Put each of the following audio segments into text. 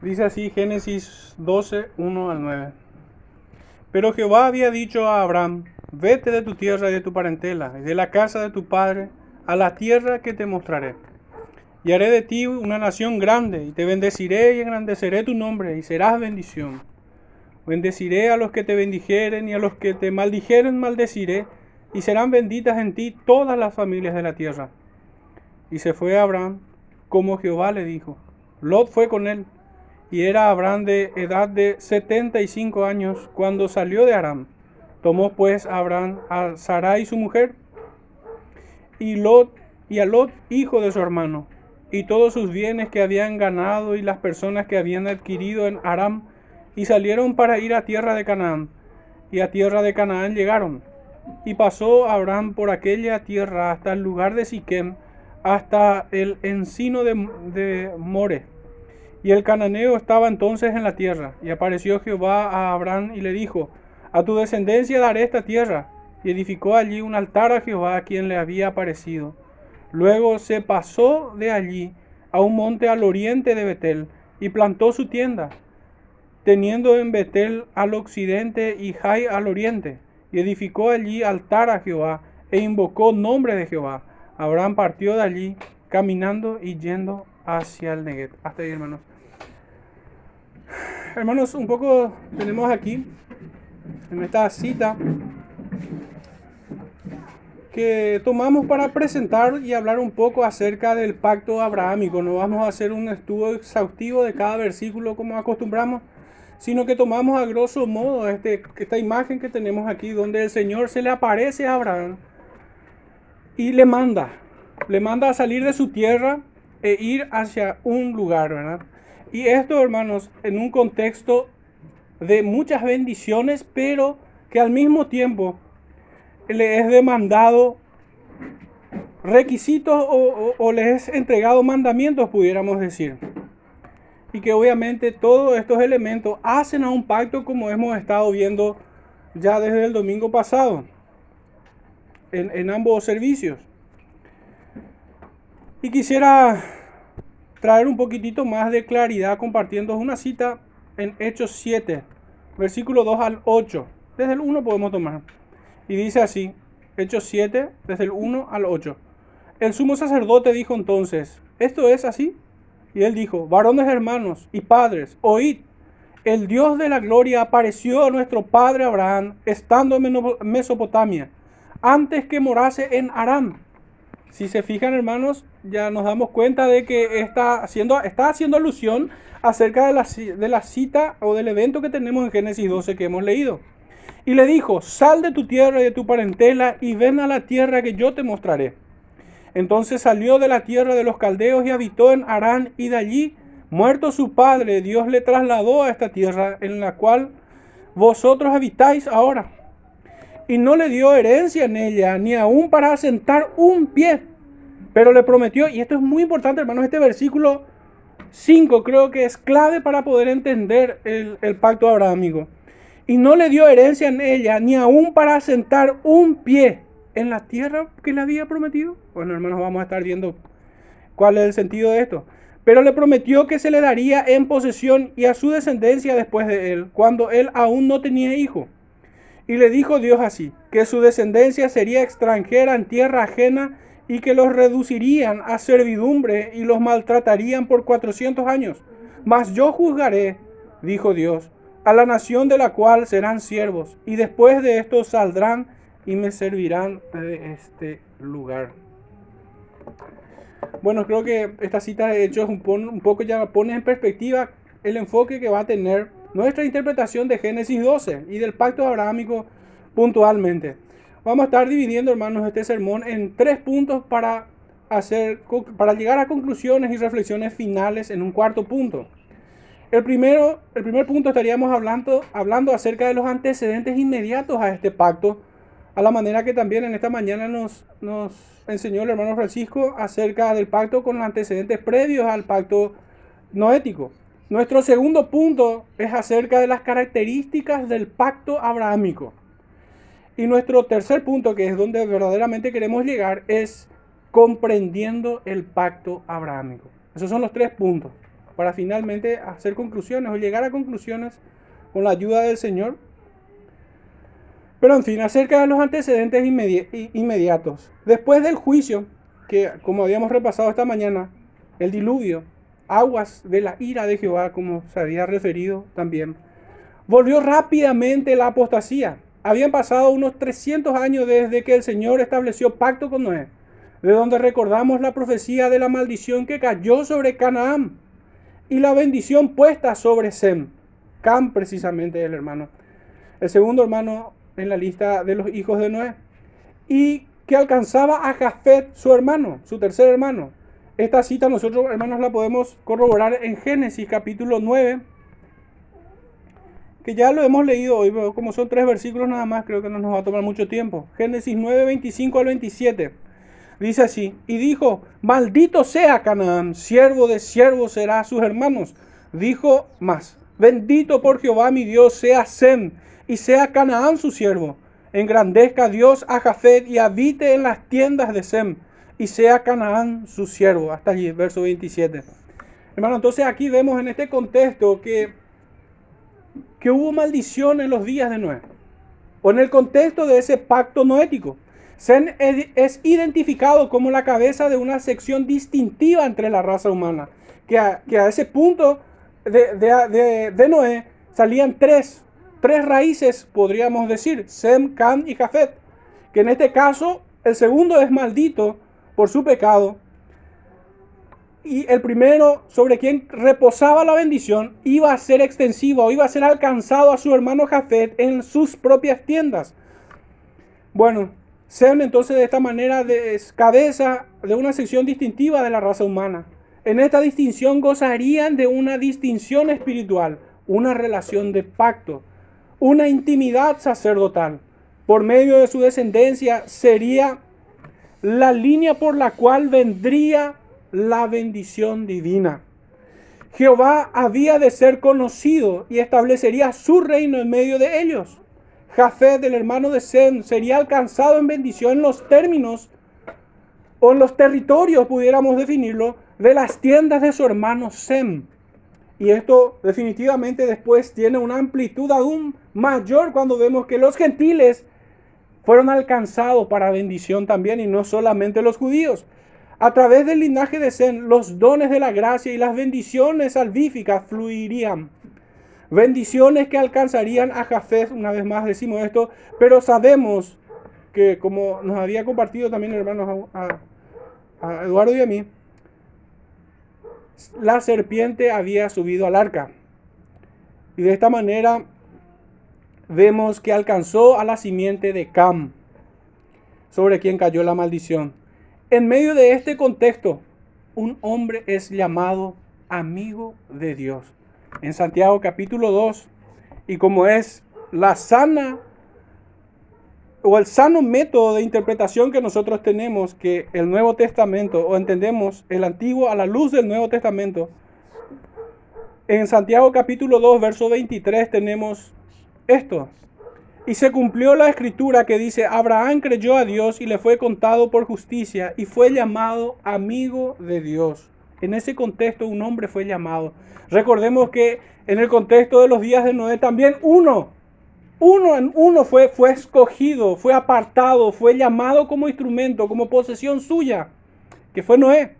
Dice así Génesis 12, 1 al 9. Pero Jehová había dicho a Abraham, vete de tu tierra y de tu parentela, y de la casa de tu padre, a la tierra que te mostraré. Y haré de ti una nación grande, y te bendeciré y engrandeceré tu nombre, y serás bendición. Bendeciré a los que te bendijeren, y a los que te maldijeren maldeciré, y serán benditas en ti todas las familias de la tierra. Y se fue Abraham, como Jehová le dijo. Lot fue con él, y era Abraham de edad de setenta y cinco años cuando salió de Aram. Tomó pues Abraham a Sarai su mujer, y Lot y a Lot hijo de su hermano, y todos sus bienes que habían ganado y las personas que habían adquirido en Aram, y salieron para ir a tierra de Canaán. Y a tierra de Canaán llegaron. Y pasó Abraham por aquella tierra hasta el lugar de Siquem, hasta el encino de More. Y el cananeo estaba entonces en la tierra. Y apareció Jehová a Abraham y le dijo, A tu descendencia daré esta tierra. Y edificó allí un altar a Jehová a quien le había aparecido. Luego se pasó de allí a un monte al oriente de Betel y plantó su tienda, teniendo en Betel al occidente y Jai al oriente. Y edificó allí altar a Jehová e invocó nombre de Jehová. Abraham partió de allí caminando y yendo hacia el Neget. Hasta ahí, hermanos. Hermanos, un poco tenemos aquí en esta cita que tomamos para presentar y hablar un poco acerca del pacto abrahámico. No vamos a hacer un estudio exhaustivo de cada versículo como acostumbramos, sino que tomamos a grosso modo este, esta imagen que tenemos aquí, donde el Señor se le aparece a Abraham y le manda, le manda a salir de su tierra e ir hacia un lugar, ¿verdad? Y esto, hermanos, en un contexto de muchas bendiciones, pero que al mismo tiempo le es demandado requisitos o, o, le es entregado mandamientos, pudiéramos decir. Y que obviamente todos estos elementos hacen a un pacto como hemos estado viendo ya desde el domingo pasado en ambos servicios. Y quisiera traer un poquitito más de claridad compartiendo una cita en Hechos 7, versículo 2 al 8. Desde el 1 podemos tomar. Y dice así, Hechos 7, desde el 1 al 8. El sumo sacerdote dijo entonces, ¿esto es así? Y él dijo, varones hermanos y padres, oíd, el Dios de la gloria apareció a nuestro padre Abraham estando en Mesopotamia, antes que morase en Aram si se fijan, hermanos, ya nos damos cuenta de que está haciendo, está haciendo alusión acerca de la, de la cita o del evento que tenemos en Génesis 12 que hemos leído. Y le dijo, sal de tu tierra y de tu parentela y ven a la tierra que yo te mostraré. Entonces salió de la tierra de los caldeos y habitó en Harán y de allí, muerto su padre, Dios le trasladó a esta tierra en la cual vosotros habitáis ahora y no le dio herencia en ella, ni aún para asentar un pie. Pero le prometió, y esto es muy importante, hermanos, este versículo 5 creo que es clave para poder entender el, el pacto abrahámico. Y no le dio herencia en ella, ni aún para asentar un pie en la tierra que le había prometido. Bueno, hermanos, vamos a estar viendo cuál es el sentido de esto. Pero le prometió que se le daría en posesión y a su descendencia después de él, cuando él aún no tenía hijo y le dijo Dios así, que su descendencia sería extranjera en tierra ajena y que los reducirían a servidumbre y los maltratarían por cuatrocientos años. Mas yo juzgaré, dijo Dios, a la nación de la cual serán siervos, y después de esto saldrán y me servirán de este lugar. Bueno, creo que esta cita de Hechos un, un poco ya pone en perspectiva el enfoque que va a tener nuestra interpretación de Génesis 12 y del pacto abrahámico puntualmente. Vamos a estar dividiendo, hermanos, este sermón en tres puntos para, hacer, para llegar a conclusiones y reflexiones finales en un cuarto punto. El, primero, el primer punto estaríamos hablando, hablando acerca de los antecedentes inmediatos a este pacto, a la manera que también en esta mañana nos, nos enseñó el hermano Francisco acerca del pacto con los antecedentes previos al pacto noético. Nuestro segundo punto es acerca de las características del pacto abrahámico. Y nuestro tercer punto, que es donde verdaderamente queremos llegar, es comprendiendo el pacto abrahámico. Esos son los tres puntos. para finalmente hacer conclusiones o llegar a conclusiones con la ayuda del Señor. Pero en fin, acerca de los antecedentes inmediatos. Después del juicio, que como habíamos repasado esta mañana, el diluvio, aguas de la ira de Jehová, como se había referido también, volvió rápidamente la apostasía. Habían pasado unos 300 años desde que el Señor estableció pacto con Noé, de donde recordamos la profecía de la maldición que cayó sobre Canaán y la bendición puesta sobre Sem. Cam precisamente el hermano. El segundo hermano en la lista de los hijos de Noé. Y que alcanzaba a Jafet, su hermano, su tercer hermano. Esta cita nosotros, hermanos, la podemos corroborar en Génesis capítulo 9, que ya lo hemos leído hoy, pero como son tres versículos nada más, creo que no nos va a tomar mucho tiempo. Génesis 9, 25 al 27. Dice así, y dijo, maldito sea Canaán, siervo de siervos será a sus hermanos. Dijo más, bendito por Jehová mi Dios sea Sem, y sea Canaán su siervo. Engrandezca Dios a Jafet y habite en las tiendas de Sem, y sea Canaán su siervo. Hasta allí, verso 27. Hermano, entonces aquí vemos en este contexto que, que hubo maldición en los días de Noé, o en el contexto de ese pacto noético. Sem es identificado como la cabeza de una sección distintiva entre la raza humana, que a, que a ese punto de, de, de Noé salían tres tres raíces, podríamos decir, Sem, Cam y Jafet, que en este caso el segundo es maldito por su pecado, y el primero sobre quien reposaba la bendición iba a ser extensivo o iba a ser alcanzado a su hermano Jafet en sus propias tiendas. Bueno, Sem entonces de esta manera es cabeza de una sección distintiva de la raza humana. En esta distinción gozarían de una distinción espiritual, una relación de pacto una intimidad sacerdotal. Por medio de su descendencia sería la línea por la cual vendría la bendición divina. Jehová había de ser conocido y establecería su reino en medio de ellos. Jafet, el hermano de Sem, sería alcanzado en bendición en los términos o en los territorios, pudiéramos definirlo, de las tiendas de su hermano Sem. Y esto definitivamente después tiene una amplitud aún mayor cuando vemos que los gentiles fueron alcanzados para bendición también y no solamente los judíos. A través del linaje de Zen, los dones de la gracia y las bendiciones salvíficas fluirían. Bendiciones que alcanzarían a Jafet, una vez más decimos esto, pero sabemos que como nos había compartido también hermanos a, a Eduardo y a mí, la serpiente había subido al arca. Y de esta manera vemos que alcanzó a la simiente de Cam, sobre quien cayó la maldición. En medio de este contexto, un hombre es llamado amigo de Dios. En Santiago capítulo 2, y como es la sana o el sano método de interpretación que nosotros tenemos, que el Nuevo Testamento, o entendemos el Antiguo a la luz del Nuevo Testamento, en Santiago capítulo 2, verso 23 tenemos esto. Y se cumplió la escritura que dice, Abraham creyó a Dios y le fue contado por justicia y fue llamado amigo de Dios. En ese contexto un hombre fue llamado. Recordemos que en el contexto de los días de Noé también uno uno en uno fue, fue escogido, fue apartado, fue llamado como instrumento, como posesión suya, que fue Noé.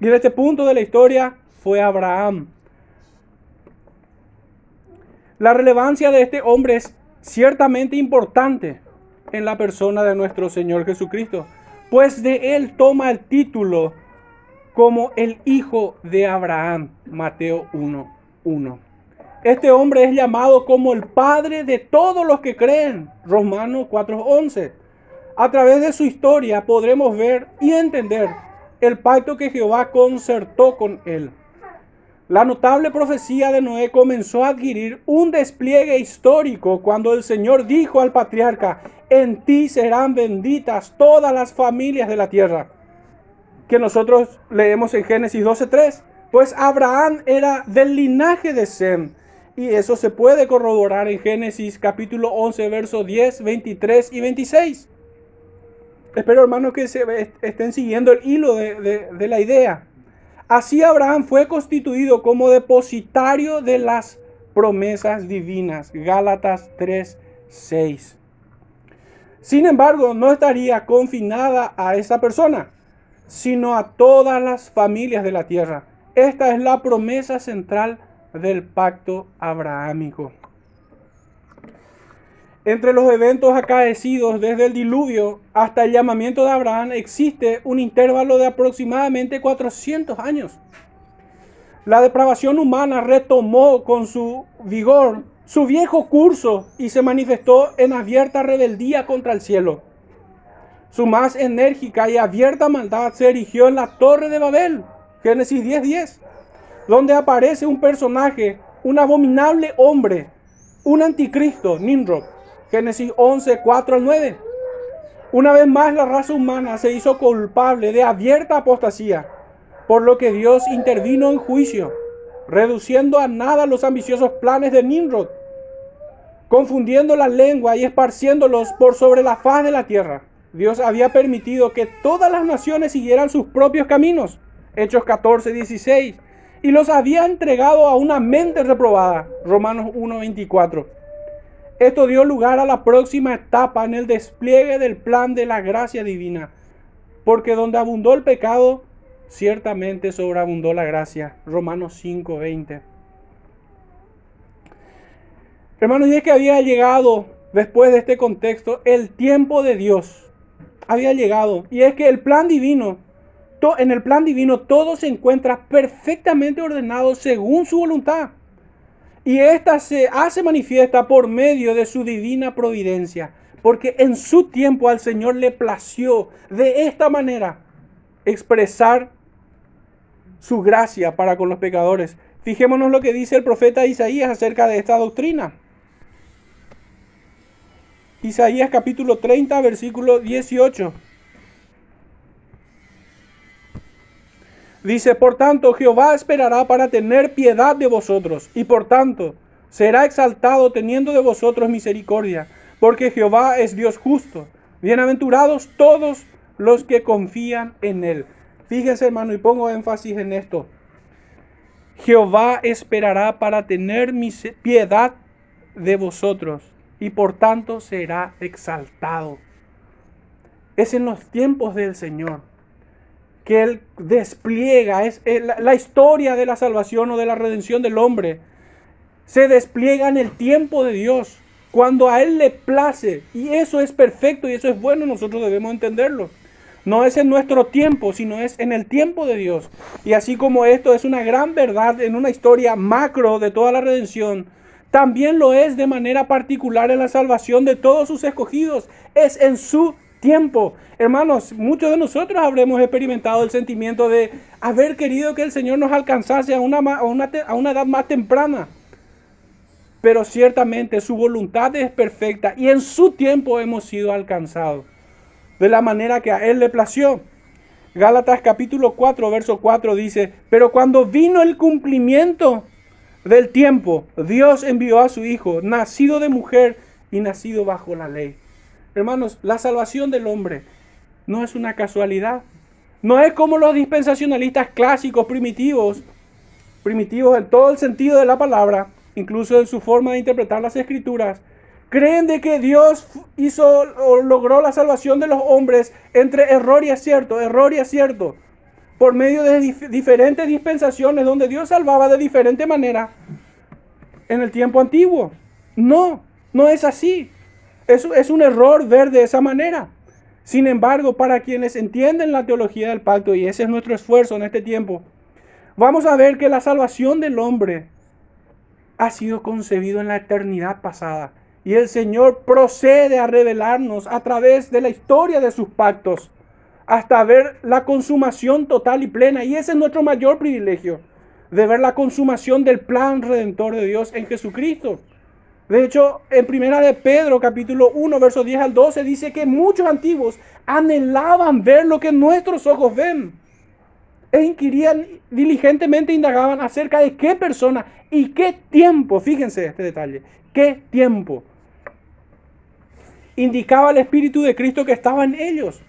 Y en este punto de la historia fue Abraham. La relevancia de este hombre es ciertamente importante en la persona de nuestro Señor Jesucristo, pues de él toma el título como el hijo de Abraham, Mateo 1.1. Este hombre es llamado como el padre de todos los que creen. Romanos 4:11. A través de su historia podremos ver y entender el pacto que Jehová concertó con él. La notable profecía de Noé comenzó a adquirir un despliegue histórico cuando el Señor dijo al patriarca, en ti serán benditas todas las familias de la tierra, que nosotros leemos en Génesis 12.3. Pues Abraham era del linaje de Sem, y eso se puede corroborar en Génesis capítulo 11, versos 10, 23 y 26. Espero hermanos que se estén siguiendo el hilo de, de la idea. Así Abraham fue constituido como depositario de las promesas divinas. Gálatas 3, 6. Sin embargo, no estaría confinada a esa persona, sino a todas las familias de la tierra. Esta es la promesa central del pacto abrahámico. Entre los eventos acaecidos desde el diluvio hasta el llamamiento de Abraham existe un intervalo de aproximadamente 400 años. La depravación humana retomó con su vigor su viejo curso y se manifestó en abierta rebeldía contra el cielo. Su más enérgica y abierta maldad se erigió en la torre de Babel, Génesis 10:10, donde aparece un personaje, un abominable hombre, un anticristo, Nimrod, Génesis 11, 4 al 9. Una vez más la raza humana se hizo culpable de abierta apostasía, por lo que Dios intervino en juicio, reduciendo a nada los ambiciosos planes de Nimrod, confundiendo la lengua y esparciéndolos por sobre la faz de la tierra. Dios había permitido que todas las naciones siguieran sus propios caminos, Hechos 14, 16, y los había entregado a una mente reprobada, Romanos 1, 24. Esto dio lugar a la próxima etapa en el despliegue del plan de la gracia divina, porque donde abundó el pecado, ciertamente sobreabundó la gracia. Romanos 5:20. Hermanos, y es que había llegado, después de este contexto, el tiempo de Dios. Había llegado. Y es que el plan divino, en el plan divino todo se encuentra perfectamente ordenado según su voluntad. Y esta se hace manifiesta por medio de su divina providencia. Porque en su tiempo al Señor le plació de esta manera expresar su gracia para con los pecadores. Fijémonos lo que dice el profeta Isaías acerca de esta doctrina. Isaías capítulo 30, versículo 18. Dice, por tanto, Jehová esperará para tener piedad de vosotros, y por tanto será exaltado teniendo de vosotros misericordia, porque Jehová es Dios justo. Bienaventurados todos los que confían en él. Fíjense, hermano, y pongo énfasis en esto. Jehová esperará para tener piedad de vosotros, y por tanto será exaltado. Es en los tiempos del Señor que Él despliega, es la historia de la salvación o de la redención del hombre, se despliega en el tiempo de Dios, cuando a Él le place, y eso es perfecto y eso es bueno, nosotros debemos entenderlo. No es en nuestro tiempo, sino es en el tiempo de Dios. Y así como esto es una gran verdad en una historia macro de toda la redención, también lo es de manera particular en la salvación de todos sus escogidos. Es en su tiempo. Hermanos, muchos de nosotros habremos experimentado el sentimiento de haber querido que el Señor nos alcanzase a una, a una, a una edad más temprana. Pero ciertamente su voluntad es perfecta y en su tiempo hemos sido alcanzados de la manera que a Él le plació. Gálatas capítulo 4, verso 4 dice, pero cuando vino el cumplimiento del tiempo, Dios envió a su Hijo, nacido de mujer y nacido bajo la ley. Hermanos, la salvación del hombre no es una casualidad. No es como los dispensacionalistas clásicos primitivos, primitivos en todo el sentido de la palabra, incluso en su forma de interpretar las escrituras, creen de que Dios hizo o logró la salvación de los hombres entre error y acierto, error y acierto, por medio de diferentes dispensaciones donde Dios salvaba de diferente manera en el tiempo antiguo. No, no es así. Es un error ver de esa manera. Sin embargo, para quienes entienden la teología del pacto, y ese es nuestro esfuerzo en este tiempo, vamos a ver que la salvación del hombre ha sido concebido en la eternidad pasada. Y el Señor procede a revelarnos a través de la historia de sus pactos hasta ver la consumación total y plena. Y ese es nuestro mayor privilegio, de ver la consumación del plan redentor de Dios en Jesucristo. De hecho, en primera de Pedro, capítulo 1, versos 10 al 12, dice que muchos antiguos anhelaban ver lo que nuestros ojos ven. E inquirían diligentemente, indagaban acerca de qué persona y qué tiempo, fíjense este detalle, qué tiempo indicaba el Espíritu de Cristo que estaba en ellos.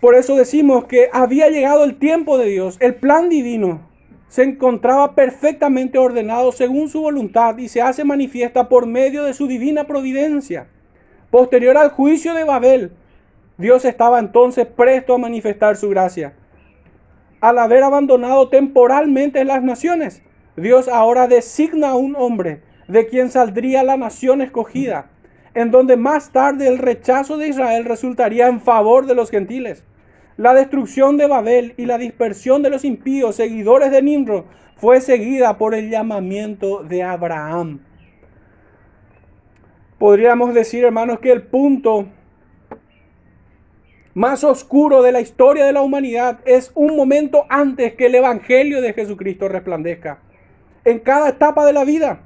Por eso decimos que había llegado el tiempo de Dios, el plan divino se encontraba perfectamente ordenado según su voluntad y se hace manifiesta por medio de su divina providencia. Posterior al juicio de Babel, Dios estaba entonces presto a manifestar su gracia. Al haber abandonado temporalmente las naciones, Dios ahora designa a un hombre de quien saldría la nación escogida, en donde más tarde el rechazo de Israel resultaría en favor de los gentiles. La destrucción de Babel y la dispersión de los impíos, seguidores de Nimrod, fue seguida por el llamamiento de Abraham. Podríamos decir, hermanos, que el punto más oscuro de la historia de la humanidad es un momento antes que el Evangelio de Jesucristo resplandezca. En cada etapa de la vida.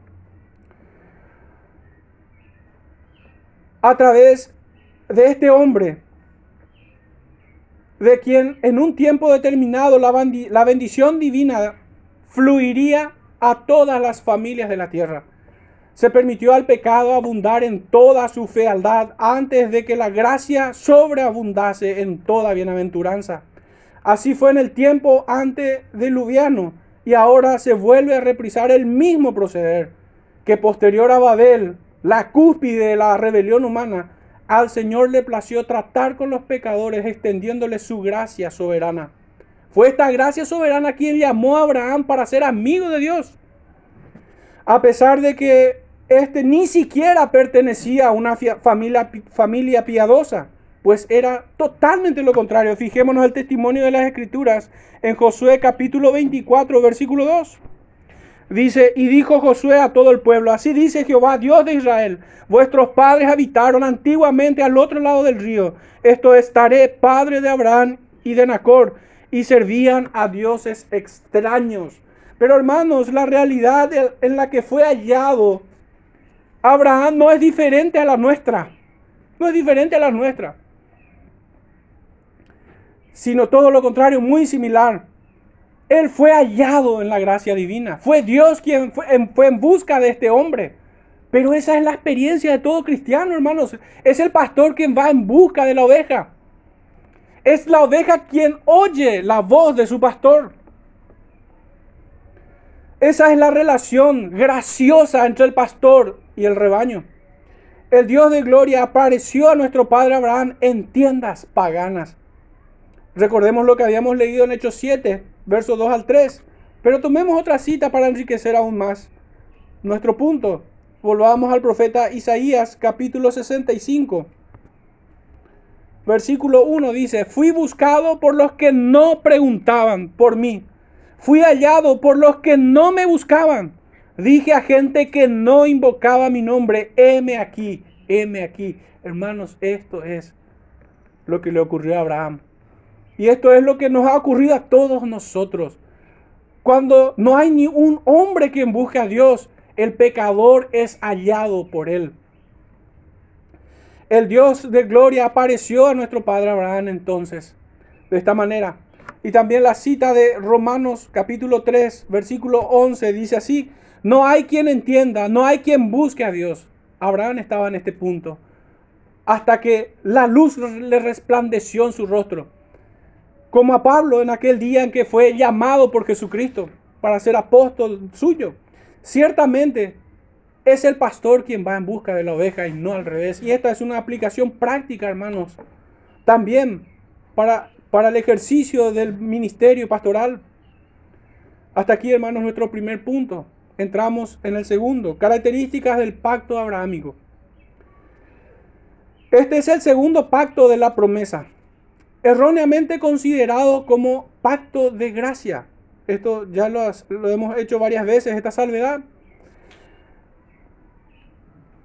A través de este hombre de quien en un tiempo determinado la, bendición divina fluiría a todas las familias de la tierra. Se permitió al pecado abundar en toda su fealdad antes de que la gracia sobreabundase en toda bienaventuranza. Así fue en el tiempo antediluviano y ahora se vuelve a reprisar el mismo proceder que posterior a Babel, la cúspide de la rebelión humana, al Señor le plació tratar con los pecadores extendiéndole su gracia soberana. Fue esta gracia soberana quien llamó a Abraham para ser amigo de Dios. A pesar de que éste ni siquiera pertenecía a una familia, familia piadosa, pues era totalmente lo contrario. Fijémonos el testimonio de las Escrituras en Josué capítulo 24, versículo 2. Dice, y dijo Josué a todo el pueblo, así dice Jehová, Dios de Israel, vuestros padres habitaron antiguamente al otro lado del río, esto estaré padre de Abraham y de Nacor, y servían a dioses extraños. Pero hermanos, la realidad en la que fue hallado Abraham no es diferente a la nuestra, no es diferente a la nuestra, sino todo lo contrario, muy similar. Él fue hallado en la gracia divina. Fue Dios quien fue en, busca de este hombre. Pero esa es la experiencia de todo cristiano, hermanos. Es el pastor quien va en busca de la oveja. Es la oveja quien oye la voz de su pastor. Esa es la relación graciosa entre el pastor y el rebaño. El Dios de gloria apareció a nuestro padre Abraham en tiendas paganas. Recordemos lo que habíamos leído en Hechos 7, versos 2 al 3. Pero tomemos otra cita para enriquecer aún más nuestro punto. Volvamos al profeta Isaías capítulo 65. Versículo 1 dice, fui buscado por los que no preguntaban por mí. Fui hallado por los que no me buscaban. Dije a gente que no invocaba mi nombre, heme aquí, heme aquí. Hermanos, esto es lo que le ocurrió a Abraham. Y esto es lo que nos ha ocurrido a todos nosotros. Cuando no hay ni un hombre quien busque a Dios, el pecador es hallado por él. El Dios de gloria apareció a nuestro padre Abraham entonces, de esta manera. Y también la cita de Romanos capítulo 3, versículo 11 dice así, no hay quien entienda, no hay quien busque a Dios. Abraham estaba en este punto, hasta que la luz le resplandeció en su rostro como a Pablo en aquel día en que fue llamado por Jesucristo para ser apóstol suyo. Ciertamente es el pastor quien va en busca de la oveja y no al revés. Y esta es una aplicación práctica, hermanos, también para, para el ejercicio del ministerio pastoral. Hasta aquí, hermanos, nuestro primer punto. Entramos en el segundo, características del pacto abrahámico. Este es el segundo pacto de la promesa erróneamente considerado como pacto de gracia. Esto ya lo, hemos hecho varias veces, esta salvedad.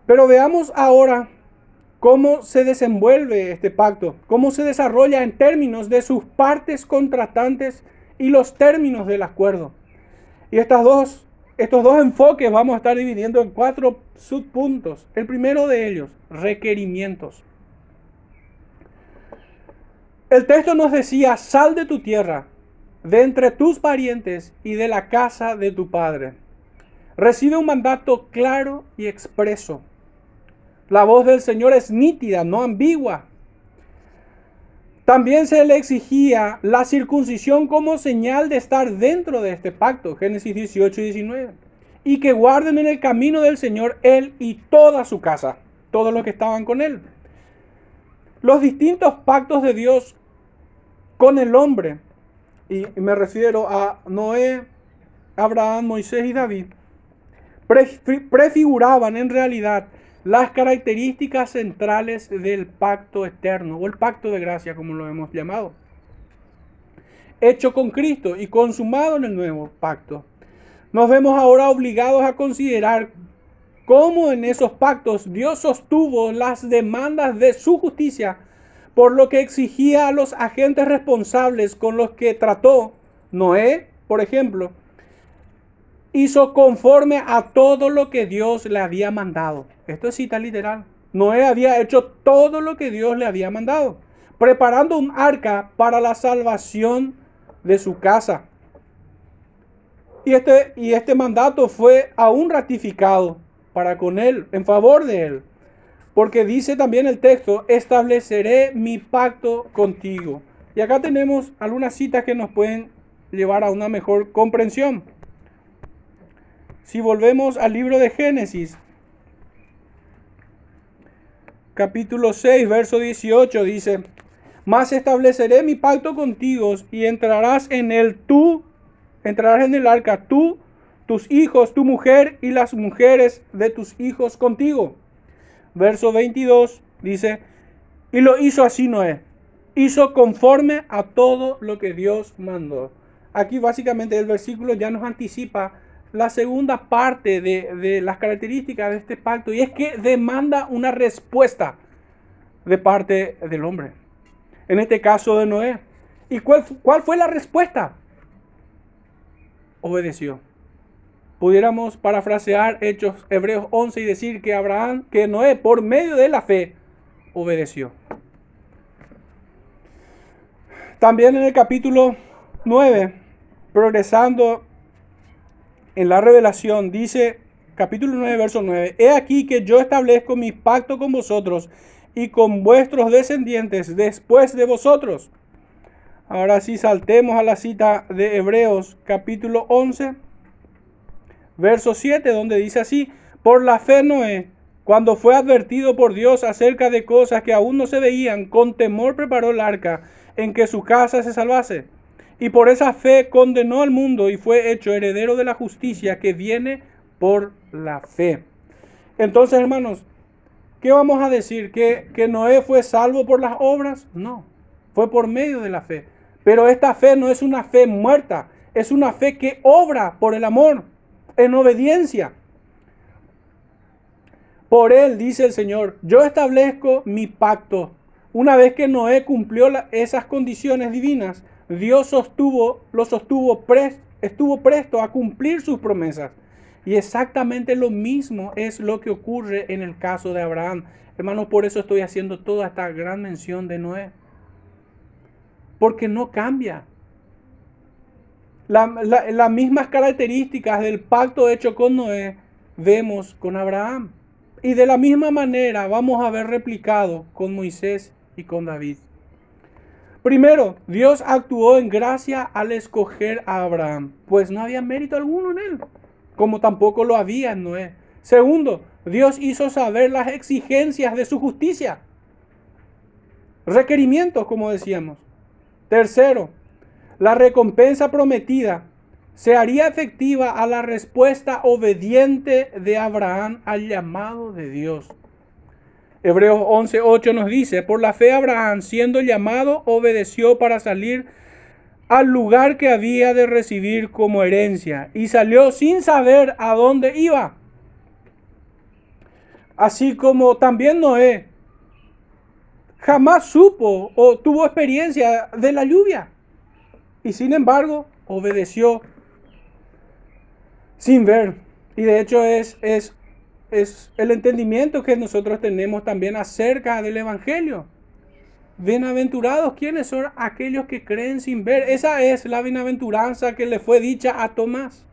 Pero veamos ahora cómo se desenvuelve este pacto, cómo se desarrolla en términos de sus partes contratantes y los términos del acuerdo. Y estas dos, estos dos enfoques vamos a estar dividiendo en cuatro subpuntos. El primero de ellos, requerimientos. El texto nos decía, sal de tu tierra, de entre tus parientes y de la casa de tu padre. Recibe un mandato claro y expreso. La voz del Señor es nítida, no ambigua. También se le exigía la circuncisión como señal de estar dentro de este pacto, Génesis 18 y 19. Y que guarden en el camino del Señor él y toda su casa, todos los que estaban con él. Los distintos pactos de Dios con el hombre, y me refiero a Noé, Abraham, Moisés y David, prefiguraban en realidad las características centrales del pacto eterno o el pacto de gracia como lo hemos llamado. Hecho con Cristo y consumado en el nuevo pacto. Nos vemos ahora obligados a considerar cómo en esos pactos Dios sostuvo las demandas de su justicia, por lo que exigía a los agentes responsables con los que trató Noé, por ejemplo, hizo conforme a todo lo que Dios le había mandado. Esto es cita literal. Noé había hecho todo lo que Dios le había mandado, preparando un arca para la salvación de su casa. Y este, y este mandato fue aún ratificado para con él, en favor de él. Porque dice también el texto, estableceré mi pacto contigo. Y acá tenemos algunas citas que nos pueden llevar a una mejor comprensión. Si volvemos al libro de Génesis, capítulo 6, verso 18, dice, Mas estableceré mi pacto contigo y entrarás en él tú, entrarás en el arca tú, tus hijos, tu mujer y las mujeres de tus hijos contigo. Verso 22 dice, y lo hizo así Noé, hizo conforme a todo lo que Dios mandó. Aquí básicamente el versículo ya nos anticipa la segunda parte de, las características de este pacto y es que demanda una respuesta de parte del hombre. En este caso de Noé. ¿Y cuál, cuál fue la respuesta? Obedeció. Pudiéramos parafrasear Hechos Hebreos 11 y decir que Abraham, que Noé, por medio de la fe, obedeció. También en el capítulo 9, progresando en la revelación dice, capítulo 9, verso 9, He aquí que yo establezco mi pacto con vosotros y con vuestros descendientes después de vosotros. Ahora sí saltemos a la cita de Hebreos capítulo 11, verso 7, donde dice así, por la fe Noé, cuando fue advertido por Dios acerca de cosas que aún no se veían, con temor preparó el arca en que su casa se salvase y por esa fe condenó al mundo y fue hecho heredero de la justicia que viene por la fe. Entonces, hermanos, ¿qué vamos a decir? ¿Que, ¿Que Noé fue salvo por las obras? No, fue por medio de la fe. Pero esta fe no es una fe muerta, es una fe que obra por el amor, en obediencia. Por él, dice el Señor, yo establezco mi pacto. Una vez que Noé cumplió esas condiciones divinas, Dios sostuvo, lo sostuvo, estuvo presto a cumplir sus promesas. Y exactamente lo mismo es lo que ocurre en el caso de Abraham. Hermanos, por eso estoy haciendo toda esta gran mención de Noé. Porque no cambia. Las mismas características del pacto hecho con Noé vemos con Abraham. Y de la misma manera vamos a ver replicado con Moisés y con David. Primero, Dios actuó en gracia al escoger a Abraham, pues no había mérito alguno en él, como tampoco lo había en Noé. Segundo, Dios hizo saber las exigencias de su justicia, requerimientos, como decíamos. Tercero, la recompensa prometida se haría efectiva a la respuesta obediente de Abraham al llamado de Dios. Hebreos 11:8 nos dice, por la fe Abraham, siendo llamado, obedeció para salir al lugar que había de recibir como herencia y salió sin saber a dónde iba. Así como también Noé jamás supo o tuvo experiencia de la lluvia y sin embargo obedeció sin ver. Y de hecho es, es es el entendimiento que nosotros tenemos también acerca del Evangelio. Bienaventurados, ¿quiénes son aquellos que creen sin ver? Esa es la bienaventuranza que le fue dicha a Tomás.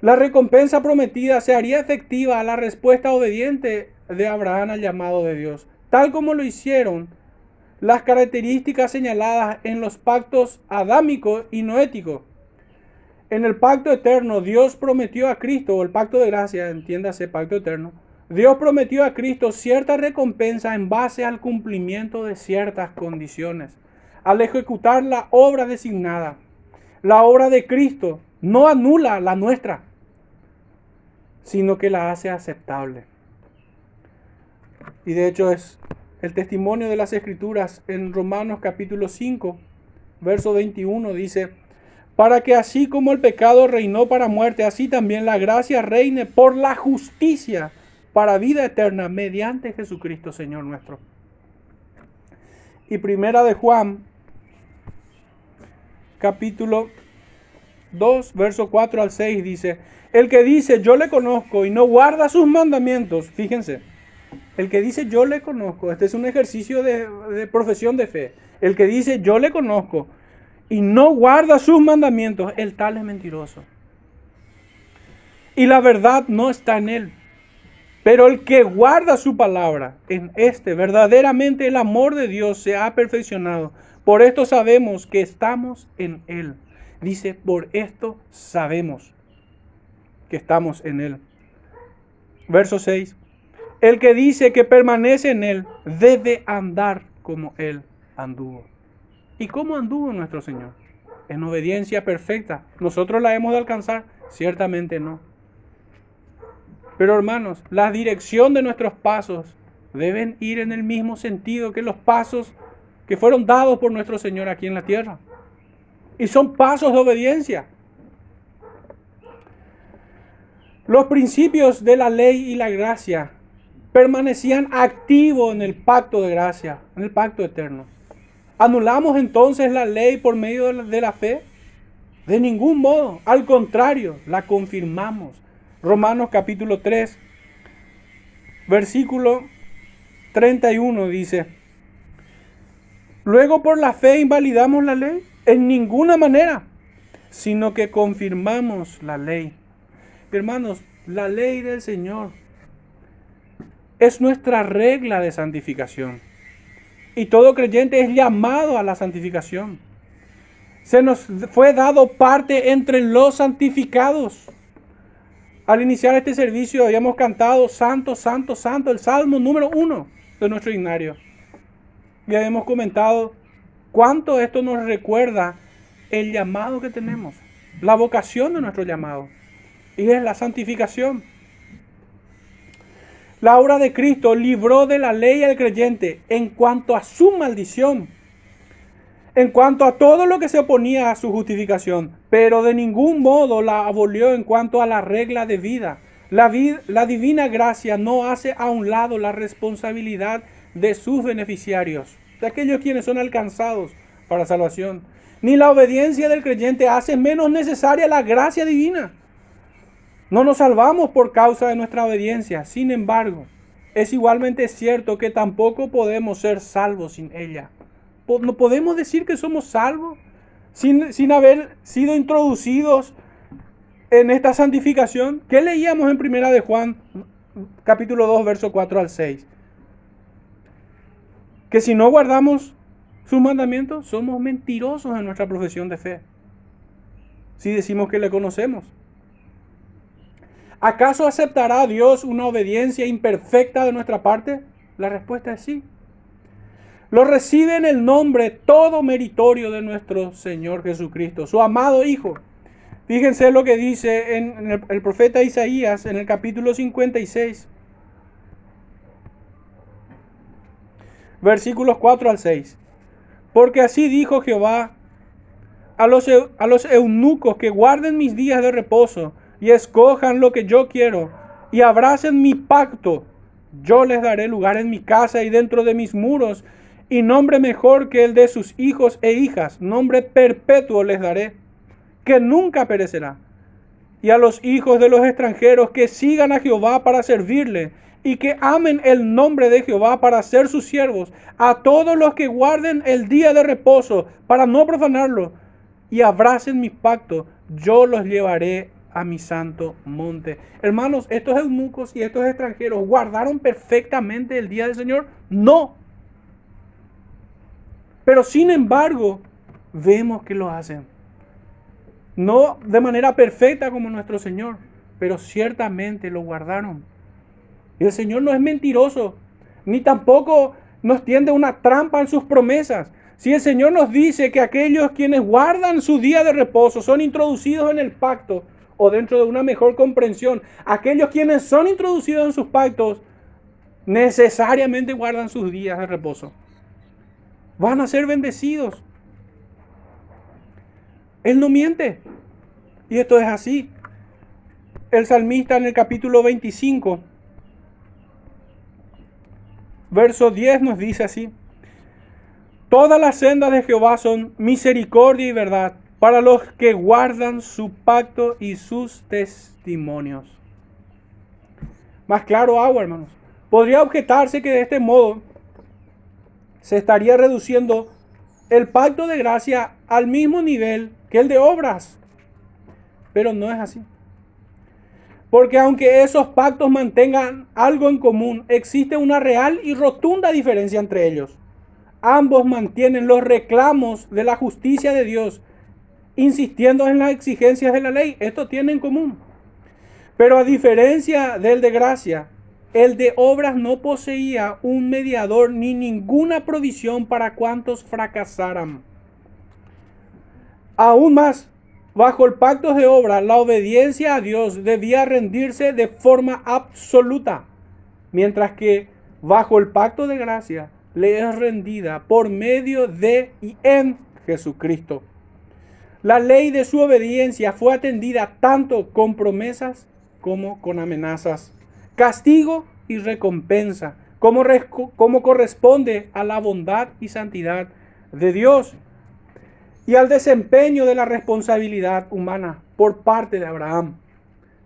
La recompensa prometida se haría efectiva a la respuesta obediente de Abraham al llamado de Dios, tal como lo hicieron las características señaladas en los pactos adámicos y noéticos. En el pacto eterno, Dios prometió a Cristo, o el pacto de gracia, entiéndase, pacto eterno, Dios prometió a Cristo cierta recompensa en base al cumplimiento de ciertas condiciones, al ejecutar la obra designada. La obra de Cristo no anula la nuestra, sino que la hace aceptable. Y de hecho es el testimonio de las Escrituras en Romanos capítulo 5, verso 21 dice, para que así como el pecado reinó para muerte, así también la gracia reine por la justicia para vida eterna mediante Jesucristo Señor nuestro. Y primera de Juan, capítulo 2, verso 4 al 6 dice, el que dice yo le conozco y no guarda sus mandamientos, fíjense, el que dice yo le conozco, este es un ejercicio de, profesión de fe. El que dice yo le conozco y no guarda sus mandamientos, el tal es mentiroso. Y la verdad no está en él. Pero el que guarda su palabra, en este verdaderamente el amor de Dios se ha perfeccionado. Por esto sabemos que estamos en él. Dice, por esto sabemos que estamos en él. Verso 6. El que dice que permanece en Él debe andar como Él anduvo. ¿Y cómo anduvo nuestro Señor? En obediencia perfecta. ¿Nosotros la hemos de alcanzar? Ciertamente no. Pero hermanos, la dirección de nuestros pasos deben ir en el mismo sentido que los pasos que fueron dados por nuestro Señor aquí en la tierra. Y son pasos de obediencia. Los principios de la ley y la gracia permanecían activos en el pacto de gracia, en el pacto eterno. ¿Anulamos entonces la ley por medio de la, fe? De ningún modo, al contrario, la confirmamos. Romanos capítulo 3, versículo 31 dice, luego por la fe invalidamos la ley en ninguna manera, sino que confirmamos la ley. Hermanos, la ley del Señor es nuestra regla de santificación. Y todo creyente es llamado a la santificación. Se nos fue dado parte entre los santificados. Al iniciar este servicio habíamos cantado Santo, Santo, Santo, el Salmo número uno de nuestro ignario. Y habíamos comentado cuánto esto nos recuerda el llamado que tenemos, la vocación de nuestro llamado. Y es la santificación. La obra de Cristo libró de la ley al creyente en cuanto a su maldición, en cuanto a todo lo que se oponía a su justificación, pero de ningún modo la abolió en cuanto a la regla de vida. La, la divina gracia no hace a un lado la responsabilidad de sus beneficiarios, de aquellos quienes son alcanzados para salvación. Ni la obediencia del creyente hace menos necesaria la gracia divina. No nos salvamos por causa de nuestra obediencia. Sin embargo, es igualmente cierto que tampoco podemos ser salvos sin ella. No podemos decir que somos salvos sin, haber sido introducidos en esta santificación. ¿Qué leíamos en primera de Juan, capítulo 2, verso 4 al 6? Que si no guardamos sus mandamientos, somos mentirosos en nuestra profesión de fe. Si decimos que le conocemos. ¿Acaso aceptará Dios una obediencia imperfecta de nuestra parte? La respuesta es sí. Lo recibe en el nombre todo meritorio de nuestro Señor Jesucristo, su amado Hijo. Fíjense lo que dice en el, profeta Isaías en el capítulo 56, versículos 4 al 6. Porque así dijo Jehová a los eunucos que guarden mis días de reposo y escojan lo que yo quiero y abracen mi pacto, yo les daré lugar en mi casa y dentro de mis muros, y nombre mejor que el de sus hijos e hijas, nombre perpetuo les daré, que nunca perecerá. Y a los hijos de los extranjeros que sigan a Jehová para servirle, y que amen el nombre de Jehová para ser sus siervos, a todos los que guarden el día de reposo para no profanarlo, y abracen mi pacto, yo los llevaré a mi santo monte. Hermanos, estos eunucos y estos extranjeros guardaron perfectamente el día del Señor. No. Pero sin embargo, vemos que lo hacen. No de manera perfecta como nuestro Señor, pero ciertamente lo guardaron. El Señor no es mentiroso, ni tampoco nos tiende una trampa en sus promesas. Si el Señor nos dice que aquellos quienes guardan su día de reposo son introducidos en el pacto, o dentro de una mejor comprensión, aquellos quienes son introducidos en sus pactos necesariamente guardan sus días de reposo. Van a ser bendecidos. Él no miente. Y esto es así. El salmista en el capítulo 25, verso 10 nos dice así. Todas las sendas de Jehová son misericordia y verdad para los que guardan su pacto y sus testimonios. Más claro agua, hermanos. Podría objetarse que de este modo se estaría reduciendo el pacto de gracia al mismo nivel que el de obras. Pero no es así. Porque aunque esos pactos mantengan algo en común, existe una real y rotunda diferencia entre ellos. Ambos mantienen los reclamos de la justicia de Dios insistiendo en las exigencias de la ley. Esto tiene en común. Pero a diferencia del de gracia, el de obras no poseía un mediador ni ninguna provisión para cuantos fracasaran. Aún más, bajo el pacto de obra, la obediencia a Dios debía rendirse de forma absoluta, mientras que bajo el pacto de gracia le es rendida por medio de y en Jesucristo. La ley de su obediencia fue atendida tanto con promesas como con amenazas, castigo y recompensa, como, corresponde a la bondad y santidad de Dios y al desempeño de la responsabilidad humana por parte de Abraham.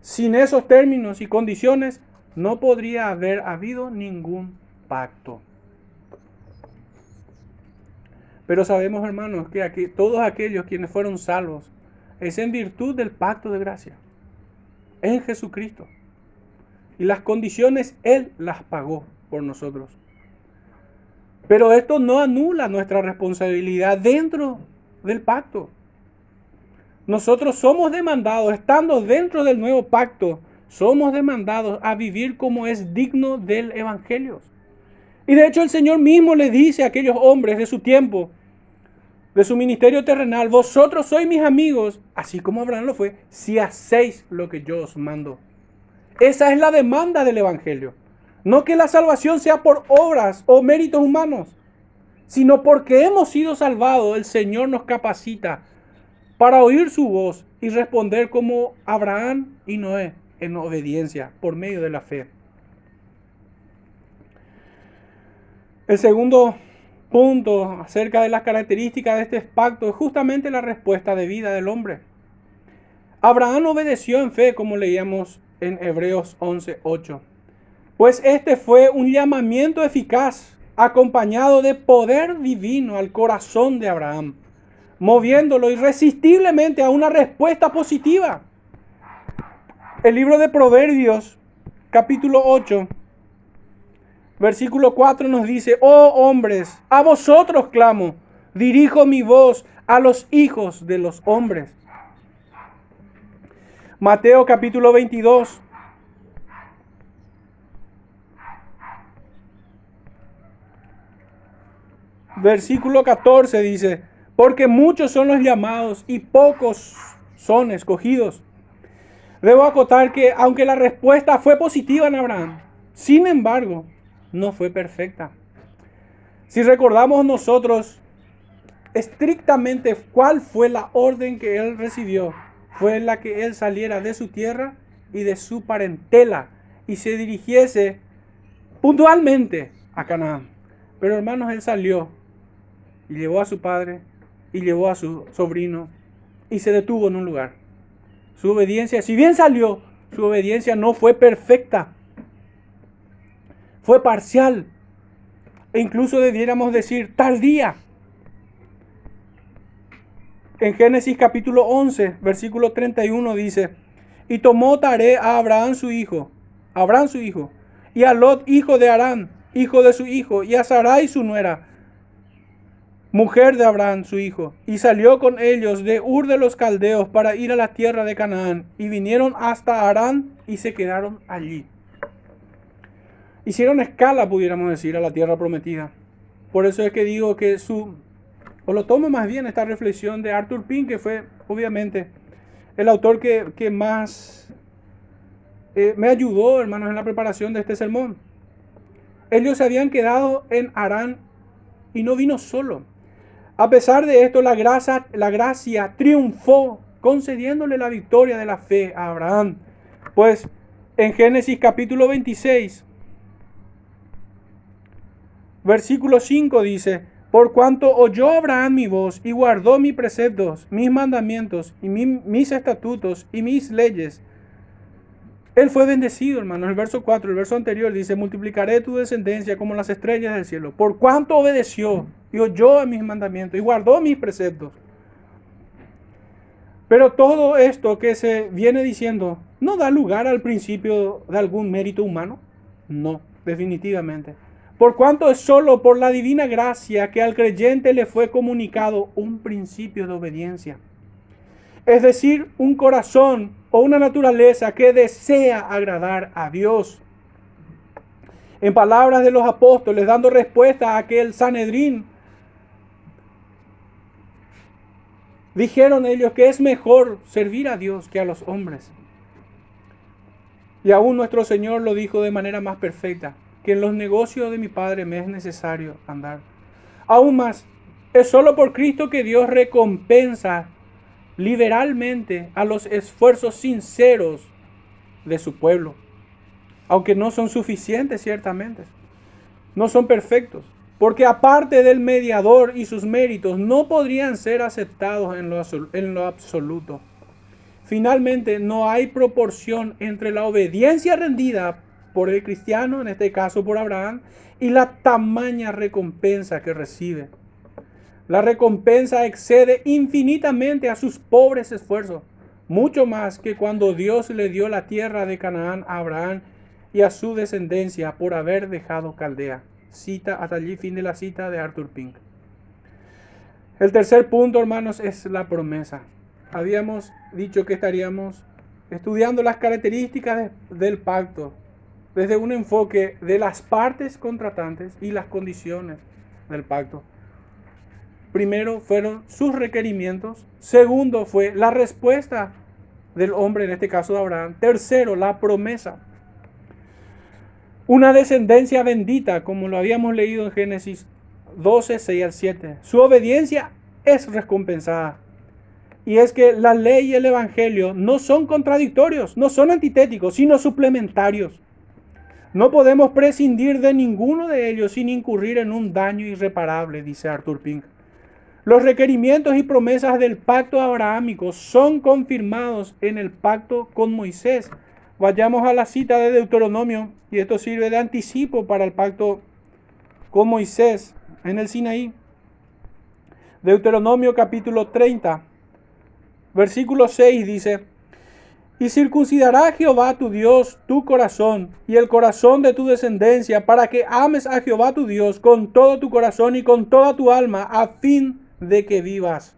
Sin esos términos y condiciones no podría haber habido ningún pacto. Pero sabemos, hermanos, que aquí, todos aquellos quienes fueron salvos es en virtud del pacto de gracia, en Jesucristo. Y las condiciones Él las pagó por nosotros. Pero esto no anula nuestra responsabilidad dentro del pacto. Nosotros somos demandados, estando dentro del nuevo pacto, somos demandados a vivir como es digno del Evangelio. Y de hecho el Señor mismo le dice a aquellos hombres de su tiempo, de su ministerio terrenal, vosotros sois mis amigos, así como Abraham lo fue, si hacéis lo que yo os mando. Esa es la demanda del Evangelio. No que la salvación sea por obras o méritos humanos, sino porque hemos sido salvados, el Señor nos capacita para oír su voz y responder como Abraham y Noé en obediencia por medio de la fe. El segundo punto acerca de las características de este pacto es justamente la respuesta de vida del hombre. Abraham obedeció en fe, como leíamos en Hebreos 11:8. Pues este fue un llamamiento eficaz, acompañado de poder divino al corazón de Abraham, moviéndolo irresistiblemente a una respuesta positiva. El libro de Proverbios, capítulo 8, Versículo 4 nos dice, oh hombres, a vosotros clamo, dirijo mi voz a los hijos de los hombres. Mateo capítulo 22. Versículo 14 dice, porque muchos son los llamados y pocos son escogidos. Debo acotar que aunque la respuesta fue positiva en Abraham, sin embargo, no fue perfecta. Si recordamos nosotros estrictamente cuál fue la orden que él recibió, fue la que él saliera de su tierra y de su parentela y se dirigiese puntualmente a Canaán. Pero hermanos, él salió y llevó a su padre y llevó a su sobrino y se detuvo en un lugar. Su obediencia, si bien salió, su obediencia no fue perfecta fue parcial. E incluso debiéramos decir tardía. En Génesis capítulo 11, versículo 31 dice, y tomó Tare a Abraham su hijo, Abraham su hijo, y a Lot hijo de Arán, hijo de su hijo, y a Sarai su nuera, mujer de Abraham, su hijo, y salió con ellos de Ur de los Caldeos para ir a la tierra de Canaán, y vinieron hasta Arán y se quedaron allí. Hicieron escala, pudiéramos decir, a la tierra prometida. Por eso es que digo que su, o lo tomo más bien esta reflexión de Arthur Pink, que fue obviamente el autor que, más eh, me ayudó, hermanos, en la preparación de este sermón. Ellos se habían quedado en Arán y no vino solo. A pesar de esto, la gracia, la gracia triunfó, concediéndole la victoria de la fe a Abraham. Pues en Génesis capítulo 26, versículo 5 dice, por cuanto oyó Abraham mi voz y guardó mis preceptos, mis mandamientos y mis estatutos y mis leyes, él fue bendecido, hermano. El verso 4, el verso anterior dice, multiplicaré tu descendencia como las estrellas del cielo. Por cuanto obedeció y oyó a mis mandamientos y guardó mis preceptos. Pero todo esto que se viene diciendo, ¿no da lugar al principio de algún mérito humano? No, definitivamente. Por cuanto es solo por la divina gracia que al creyente le fue comunicado un principio de obediencia. Es decir, un corazón o una naturaleza que desea agradar a Dios. En palabras de los apóstoles, dando respuesta a aquel Sanedrín, dijeron ellos que es mejor servir a Dios que a los hombres. Y aún nuestro Señor lo dijo de manera más perfecta, que en los negocios de mi Padre me es necesario andar. Aún más, es solo por Cristo que Dios recompensa liberalmente a los esfuerzos sinceros de su pueblo, aunque no son suficientes ciertamente, no son perfectos, porque aparte del mediador y sus méritos no podrían ser aceptados en lo, en lo absoluto. Finalmente, no hay proporción entre la obediencia rendida por el cristiano, en este caso por Abraham, y la tamaña recompensa que recibe. La recompensa excede infinitamente a sus pobres esfuerzos, mucho más que cuando Dios le dio la tierra de Canaán a Abraham y a su descendencia por haber dejado Caldea. Cita hasta allí, fin de la cita de Arthur Pink. El tercer punto, hermanos, es la promesa. Habíamos dicho que estaríamos estudiando las características del pacto desde un enfoque de las partes contratantes y las condiciones del pacto. Primero fueron sus requerimientos. Segundo fue la respuesta del hombre, en este caso de Abraham. Tercero, la promesa. Una descendencia bendita, como lo habíamos leído en Génesis 12, 6 al 7. Su obediencia es recompensada. Y es que la ley y el evangelio no son contradictorios, no son antitéticos, sino suplementarios. No podemos prescindir de ninguno de ellos sin incurrir en un daño irreparable, dice Arthur Pink. Los requerimientos y promesas del pacto abrahámico son confirmados en el pacto con Moisés. Vayamos a la cita de Deuteronomio y esto sirve de anticipo para el pacto con Moisés en el Sinaí. Deuteronomio capítulo 30, versículo 6 dice, y circuncidará Jehová tu Dios tu corazón y el corazón de tu descendencia para que ames a Jehová tu Dios con todo tu corazón y con toda tu alma a fin de que vivas.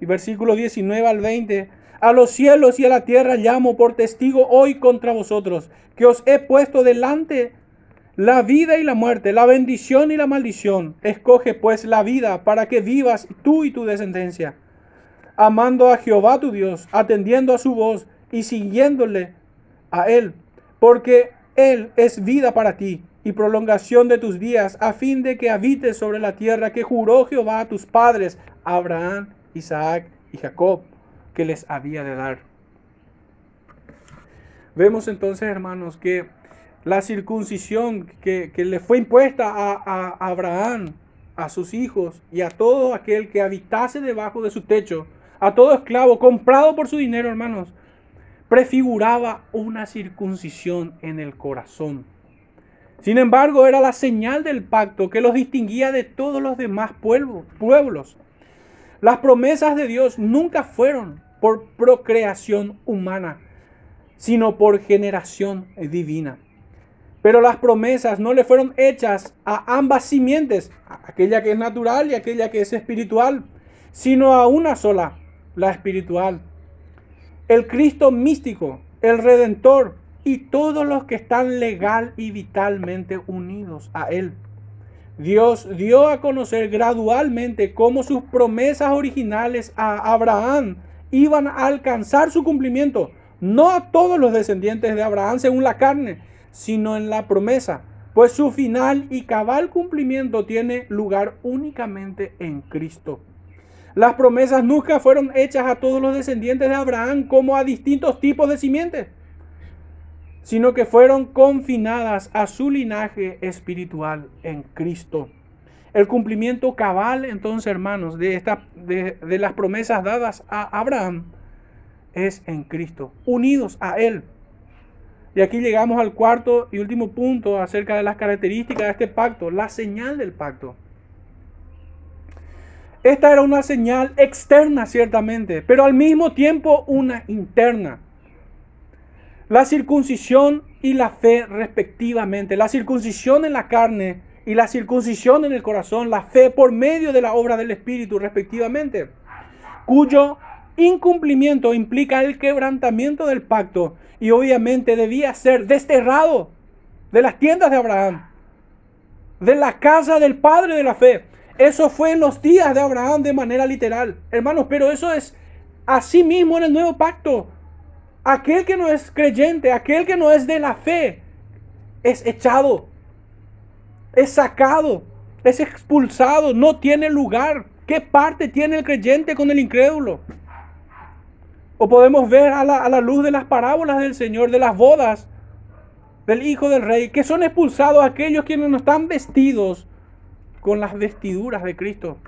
Y versículo 19 al 20. A los cielos y a la tierra llamo por testigo hoy contra vosotros, que os he puesto delante la vida y la muerte, la bendición y la maldición. Escoge pues la vida para que vivas tú y tu descendencia, amando a Jehová tu Dios, atendiendo a su voz y siguiéndole a Él, porque Él es vida para ti y prolongación de tus días, a fin de que habites sobre la tierra que juró Jehová a tus padres, Abraham, Isaac y Jacob, que les había de dar. Vemos entonces, hermanos, que la circuncisión que, le fue impuesta a, a Abraham, a sus hijos y a todo aquel que habitase debajo de su techo, a todo esclavo comprado por su dinero, hermanos, prefiguraba una circuncisión en el corazón sin embargo, era la señal del pacto que los distinguía de todos los demás pueblos. Las promesas de Dios nunca fueron por procreación humana, sino por generación divina. Pero las promesas no le fueron hechas a ambas simientes, aquella que es natural y aquella que es espiritual, sino a una sola, la espiritual. El Cristo místico, el Redentor y todos los que están legal y vitalmente unidos a Él. Dios dio a conocer gradualmente cómo sus promesas originales a Abraham iban a alcanzar su cumplimiento, no a todos los descendientes de Abraham según la carne, sino en la promesa, pues su final y cabal cumplimiento tiene lugar únicamente en Cristo. Las promesas nunca fueron hechas a todos los descendientes de Abraham como a distintos tipos de simientes, sino que fueron confinadas a su linaje espiritual en Cristo. El cumplimiento cabal, entonces, hermanos, de, esta, de, de las promesas dadas a Abraham es en Cristo, unidos a Él. Y aquí llegamos al cuarto y último punto acerca de las características de este pacto, la señal del pacto. Esta era una señal externa, ciertamente, pero al mismo tiempo una interna. La circuncisión y la fe respectivamente. La circuncisión en la carne y la circuncisión en el corazón. La fe por medio de la obra del Espíritu respectivamente. Cuyo incumplimiento implica el quebrantamiento del pacto y obviamente debía ser desterrado de las tiendas de Abraham, de la casa del padre de la fe. Eso fue en los días de Abraham de manera literal, hermanos, pero eso es así mismo en el nuevo pacto. Aquel que no es creyente, aquel que no es de la fe, es echado, es sacado, es expulsado, no tiene lugar. ¿Qué parte tiene el creyente con el incrédulo? O podemos ver a la, luz de las parábolas del Señor, de las bodas del Hijo del Rey, que son expulsados aquellos quienes no están vestidos con las vestiduras de Cristo.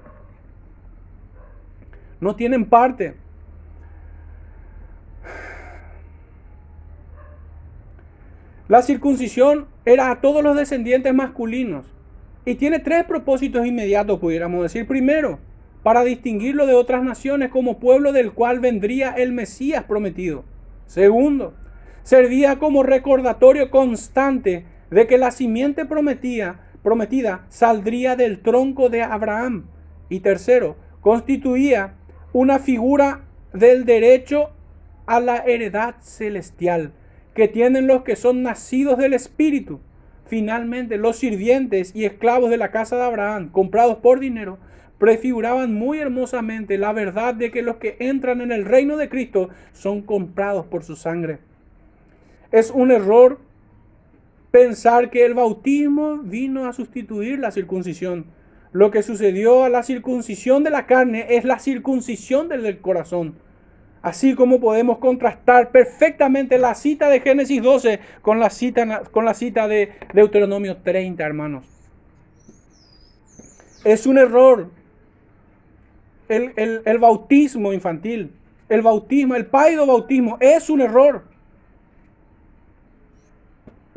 No tienen parte. La circuncisión era a todos los descendientes masculinos y tiene tres propósitos inmediatos, pudiéramos decir. Primero, para distinguirlo de otras naciones como pueblo del cual vendría el Mesías prometido. Segundo, servía como recordatorio constante de que la simiente prometida, prometida saldría del tronco de Abraham. Y tercero, constituía una figura del derecho a la heredad celestial que tienen los que son nacidos del Espíritu. Finalmente, los sirvientes y esclavos de la casa de Abraham, comprados por dinero, prefiguraban muy hermosamente la verdad de que los que entran en el reino de Cristo son comprados por su sangre. Es un error pensar que el bautismo vino a sustituir la circuncisión. Lo que sucedió a la circuncisión de la carne es la circuncisión del corazón. Así como podemos contrastar perfectamente la cita de Génesis 12 con la cita, con la cita de Deuteronomio 30, hermanos. Es un error el, bautismo infantil, el bautismo, el paido bautismo, es un error.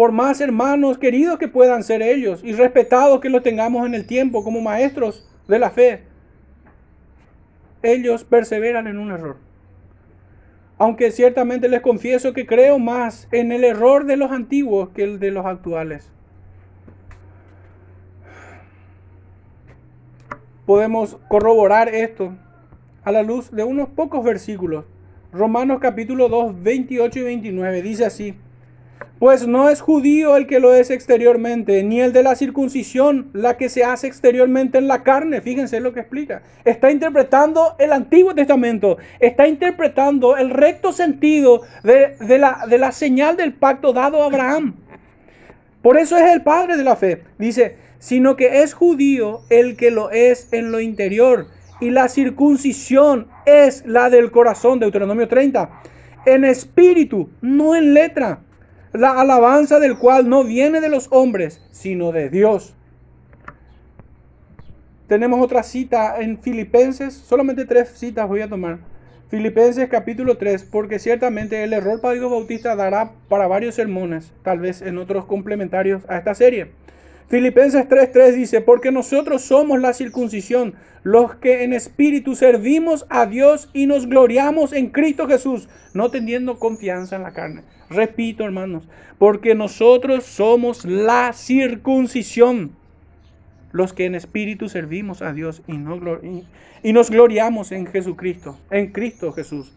Por más hermanos queridos que puedan ser ellos y respetados que los tengamos en el tiempo como maestros de la fe, ellos perseveran en un error. Aunque ciertamente les confieso que creo más en el error de los antiguos que el de los actuales. podemos corroborar esto a la luz de unos pocos versículos. Romanos capítulo 2, 28 y 29 dice así, pues no es judío el que lo es exteriormente, ni el de la circuncisión la que se hace exteriormente en la carne. Fíjense lo que explica. Está interpretando el Antiguo Testamento, está interpretando el recto sentido de, la, la señal del pacto dado a Abraham. Por eso es el padre de la fe. Dice, sino que es judío el que lo es en lo interior. Y la circuncisión es la del corazón, Deuteronomio 30, en espíritu, no en letra, la alabanza del cual no viene de los hombres, sino de Dios. Tenemos otra cita en Filipenses, solamente tres citas voy a tomar. Filipenses capítulo 3, porque ciertamente el error Padre Bautista dará para varios sermones, tal vez en otros complementarios a esta serie. Filipenses 3:3 dice, porque nosotros somos la circuncisión, los que en espíritu servimos a Dios y nos gloriamos en Cristo Jesús, no teniendo confianza en la carne. Repito, hermanos, porque nosotros somos la circuncisión, los que en espíritu servimos a Dios y, y nos gloriamos en Jesucristo, en Cristo Jesús.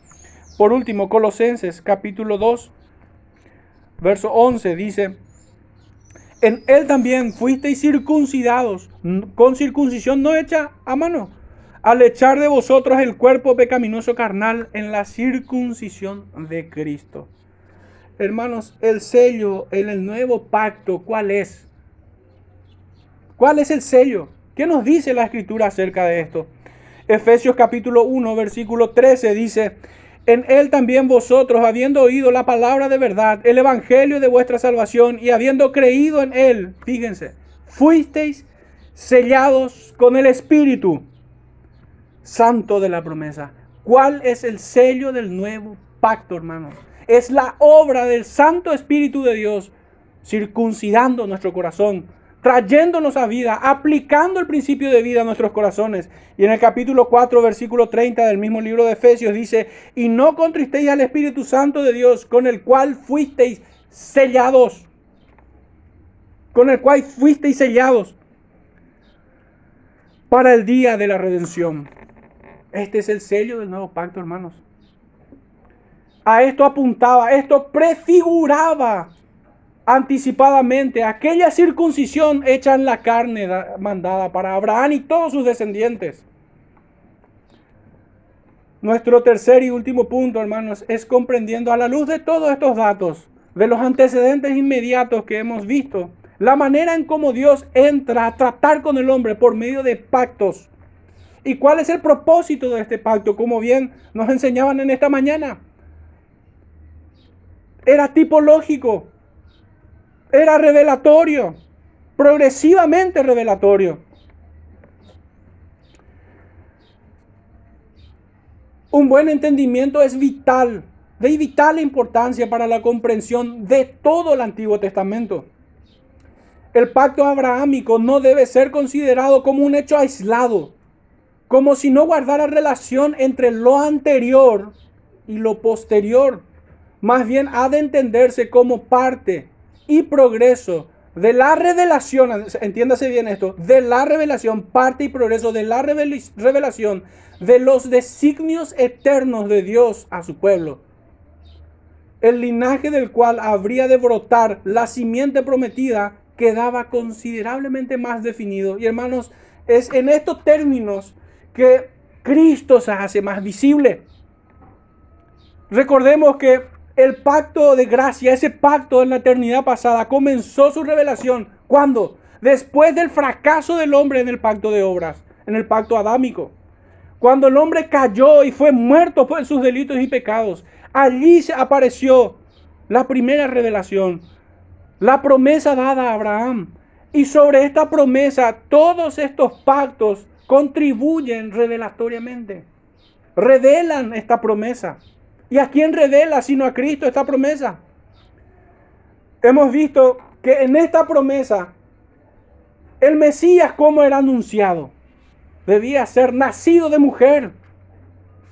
Por último, Colosenses capítulo 2, verso 11 dice, en él también fuisteis circuncidados con circuncisión no hecha a mano, al echar de vosotros el cuerpo pecaminoso carnal en la circuncisión de Cristo. Hermanos, el sello en el nuevo pacto, ¿cuál es? ¿Cuál es el sello? ¿Qué nos dice la escritura acerca de esto? Efesios capítulo 1, versículo 13 dice, en él también vosotros, habiendo oído la palabra de verdad, el evangelio de vuestra salvación, y habiendo creído en él, fíjense, fuisteis sellados con el Espíritu Santo de la promesa. ¿Cuál es el sello del nuevo pacto, hermanos? Es la obra del Santo Espíritu de Dios circuncidando nuestro corazón trayéndonos a vida, aplicando el principio de vida a nuestros corazones. Y en el capítulo 4, versículo 30 del mismo libro de Efesios dice, y no contristéis al Espíritu Santo de Dios, con el cual fuisteis sellados, con el cual fuisteis sellados para el día de la redención. Este es el sello del nuevo pacto, hermanos. A esto apuntaba, esto prefiguraba anticipadamente aquella circuncisión hecha en la carne mandada para Abraham y todos sus descendientes. Nuestro tercer y último punto, hermanos, es comprendiendo a la luz de todos estos datos, de los antecedentes inmediatos que hemos visto, la manera en cómo Dios entra a tratar con el hombre por medio de pactos. ¿Y cuál es el propósito de este pacto? Como bien nos enseñaban en esta mañana. Era tipológico, era revelatorio, progresivamente revelatorio. Un buen entendimiento es vital, de vital importancia para la comprensión de todo el Antiguo Testamento. El pacto abrahámico no debe ser considerado como un hecho aislado, como si no guardara relación entre lo anterior y lo posterior. Más bien ha de entenderse como parte y progreso de la revelación, entiéndase bien esto, de la revelación, parte y progreso de la revelación de los designios eternos de Dios a su pueblo. El linaje del cual habría de brotar la simiente prometida quedaba considerablemente más definido. Y hermanos, es en estos términos que Cristo se hace más visible. Recordemos que el pacto de gracia, ese pacto en la eternidad pasada, comenzó su revelación. ¿Cuándo? Después del fracaso del hombre en el pacto de obras, en el pacto adámico. Cuando el hombre cayó y fue muerto por sus delitos y pecados, allí se apareció la primera revelación, la promesa dada a Abraham. Y sobre esta promesa, todos estos pactos contribuyen revelatoriamente, revelan esta promesa. ¿Y a quién revela sino a Cristo esta promesa? Hemos visto que en esta promesa el Mesías como era anunciado, debía ser nacido de mujer,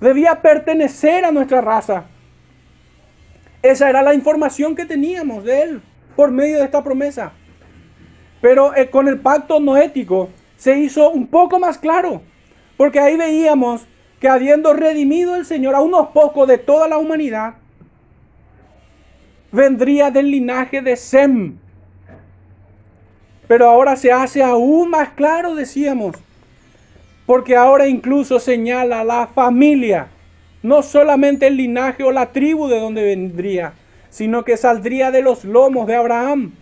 debía pertenecer a nuestra raza. Esa era la información que teníamos de él por medio de esta promesa. Pero eh, con el pacto noético se hizo un poco más claro, porque ahí veíamos que habiendo redimido el Señor a unos pocos de toda la humanidad, vendría del linaje de Sem. Pero ahora se hace aún más claro, decíamos, porque ahora incluso señala la familia, no solamente el linaje o la tribu de donde vendría, sino que saldría de los lomos de Abraham.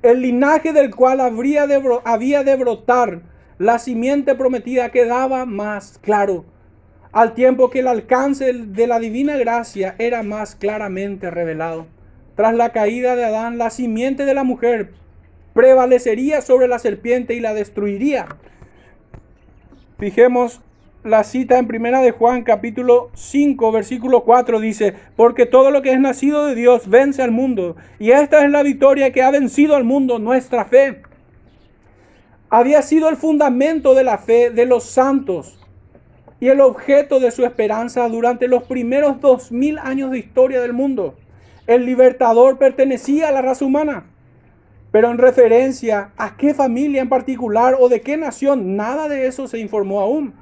El linaje del cual habría había de brotar la simiente prometida quedaba más claro, al tiempo que el alcance de la divina gracia era más claramente revelado. Tras la caída de Adán, la simiente de la mujer prevalecería sobre la serpiente y la destruiría. Fijemos la cita en Primera de Juan capítulo 5 versículo 4 dice, porque todo lo que es nacido de Dios vence al mundo, y esta es la victoria que ha vencido al mundo, nuestra fe. Había sido el fundamento de la fe de los santos y el objeto de su esperanza durante los primeros dos mil años de historia del mundo. El libertador pertenecía a la raza humana. Pero en referencia a qué familia en particular o de qué nación, nada de eso se informó aún.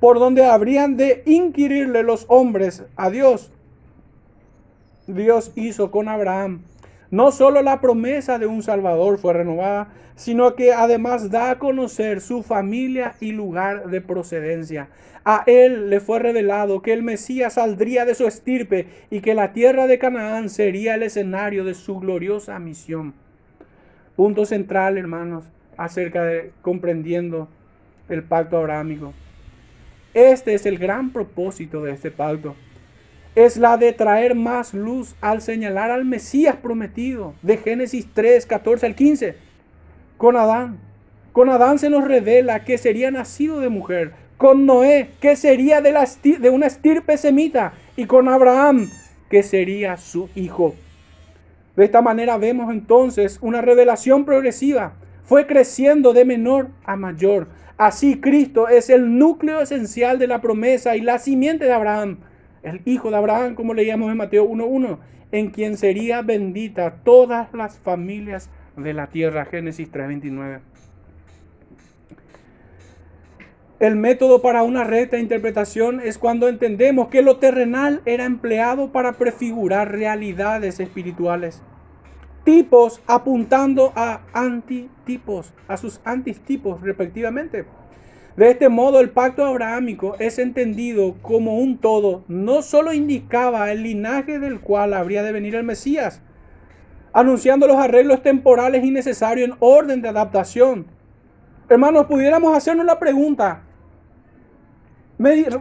Por donde habrían de inquirirle los hombres a Dios. Dios hizo con Abraham. No solo la promesa de un Salvador fue renovada, sino que además da a conocer su familia y lugar de procedencia. A él le fue revelado que el Mesías saldría de su estirpe y que la tierra de Canaán sería el escenario de su gloriosa misión. Punto central, hermanos, acerca de comprendiendo el pacto abrahámico. Este es el gran propósito de este pacto. Es la de traer más luz al señalar al Mesías prometido de Génesis 3, 14 al 15. Con Adán. Con Adán se nos revela que sería nacido de mujer. Con Noé, que sería de, la, de una estirpe semita. Y con Abraham, que sería su hijo. De esta manera vemos entonces una revelación progresiva. Fue creciendo de menor a mayor. Así Cristo es el núcleo esencial de la promesa y la simiente de Abraham, el hijo de Abraham, como leíamos en Mateo 1.1, en quien sería bendita todas las familias de la tierra. Génesis 3.29. El método para una recta interpretación es cuando entendemos que lo terrenal era empleado para prefigurar realidades espirituales. Tipos apuntando a antitipos, a sus antitipos respectivamente. De este modo, el pacto abrahámico es entendido como un todo. No solo indicaba el linaje del cual habría de venir el Mesías, anunciando los arreglos temporales innecesarios en orden de adaptación. Hermanos, pudiéramos hacernos la pregunta,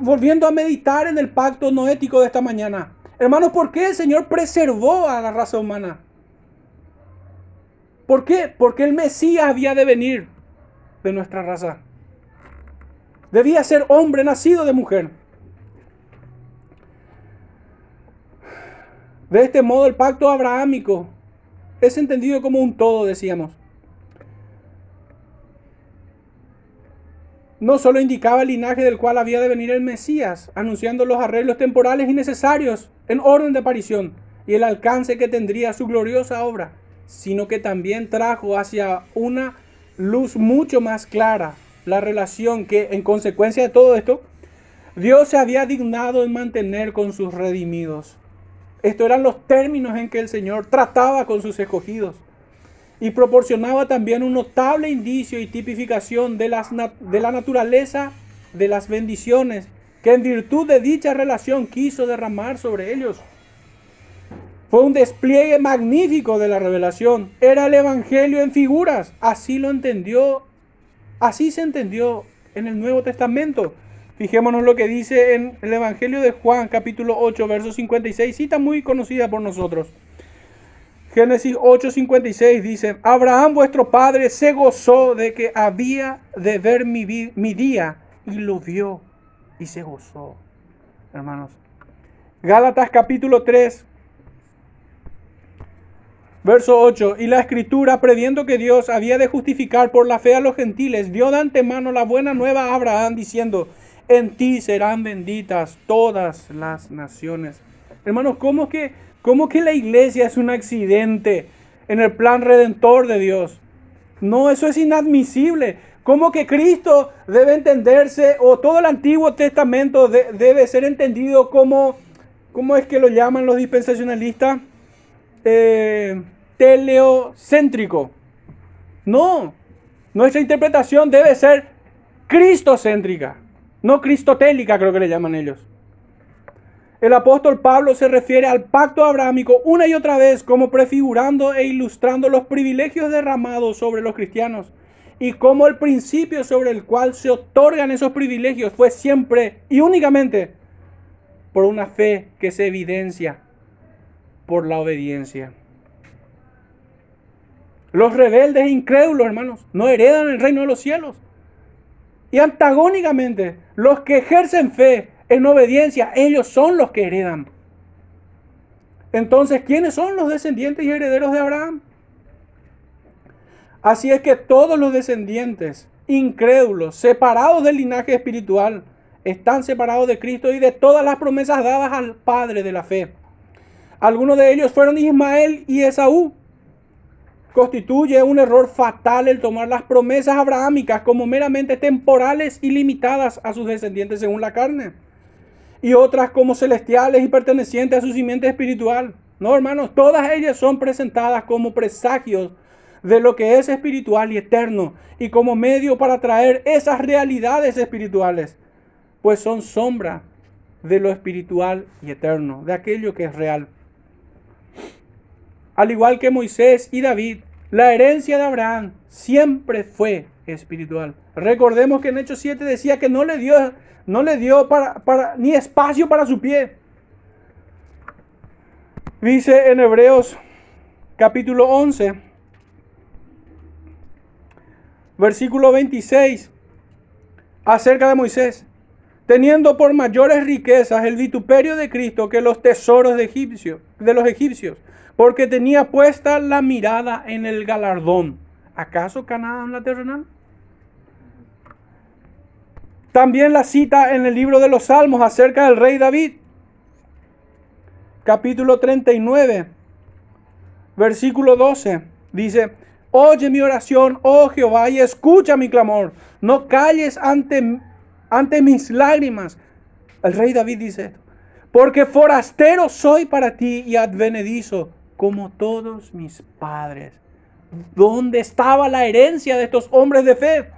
volviendo a meditar en el pacto noético de esta mañana. Hermanos, ¿por qué el Señor preservó a la raza humana? ¿Por qué? Porque el Mesías había de venir de nuestra raza. Debía ser hombre nacido de mujer. De este modo el pacto abrahámico es entendido como un todo, decíamos. no solo indicaba el linaje del cual había de venir el Mesías, anunciando los arreglos temporales y necesarios en orden de aparición y el alcance que tendría su gloriosa obra, sino que también trajo hacia una luz mucho más clara la relación que en consecuencia de todo esto, Dios se había dignado en mantener con sus redimidos. Estos eran los términos en que el Señor trataba con sus escogidos y proporcionaba también un notable indicio y tipificación de, las de la naturaleza de las bendiciones que en virtud de dicha relación quiso derramar sobre ellos. Fue un despliegue magnífico de la revelación. Era el Evangelio en figuras. Así lo entendió, así se entendió en el Nuevo Testamento. Fijémonos lo que dice en el Evangelio de Juan, capítulo 8, verso 56, cita muy conocida por nosotros. Génesis 8:56 dice, Abraham vuestro padre se gozó de que había de ver mi, mi día y lo vio y se gozó. Hermanos. Gálatas capítulo 3, verso 8. Y la escritura, previendo que Dios había de justificar por la fe a los gentiles, dio de antemano la buena nueva a Abraham diciendo, en ti serán benditas todas las naciones. Hermanos, ¿cómo que ¿Cómo que la iglesia es un accidente en el plan redentor de Dios? No, eso es inadmisible. ¿Cómo que Cristo debe entenderse o todo el Antiguo Testamento debe ser entendido como, ¿cómo es que lo llaman los dispensacionalistas? Eh, teleocéntrico. No, nuestra interpretación debe ser cristocéntrica, no cristotélica creo que le llaman ellos. El apóstol Pablo se refiere al pacto abrahámico una y otra vez como prefigurando e ilustrando los privilegios derramados sobre los cristianos y como el principio sobre el cual se otorgan esos privilegios fue siempre y únicamente por una fe que se evidencia por la obediencia. Los rebeldes e incrédulos, hermanos, no heredan el reino de los cielos. Y antagónicamente, los que ejercen fe en obediencia, ellos son los que heredan. Entonces, ¿quiénes son los descendientes y herederos de Abraham? Así es que todos los descendientes incrédulos, separados del linaje espiritual, están separados de Cristo y de todas las promesas dadas al Padre de la fe. Algunos de ellos fueron Ismael y Esaú. Constituye un error fatal el tomar las promesas abrahámicas como meramente temporales y limitadas a sus descendientes según la carne. Y otras como celestiales y pertenecientes a su simiente espiritual. No, hermanos, todas ellas son presentadas como presagios de lo que es espiritual y eterno y como medio para traer esas realidades espirituales, pues son sombra de lo espiritual y eterno, de aquello que es real. Al igual que Moisés y David, la herencia de Abraham siempre fue espiritual. Recordemos que en Hechos 7 decía que no le dio, no le dio ni espacio para su pie. Dice en Hebreos capítulo 11, versículo 26, acerca de Moisés, teniendo por mayores riquezas el vituperio de Cristo que los tesoros de, de los egipcios, porque tenía puesta la mirada en el galardón. ¿Acaso Canaán la terrenal? También la cita en el libro de los Salmos acerca del rey David, capítulo 39, versículo 12, dice, Oye mi oración, oh Jehová, y escucha mi clamor. No calles ante, ante mis lágrimas. El rey David dice. Porque forastero soy para ti y advenedizo como todos mis padres. ¿Dónde estaba la herencia de estos hombres de fe?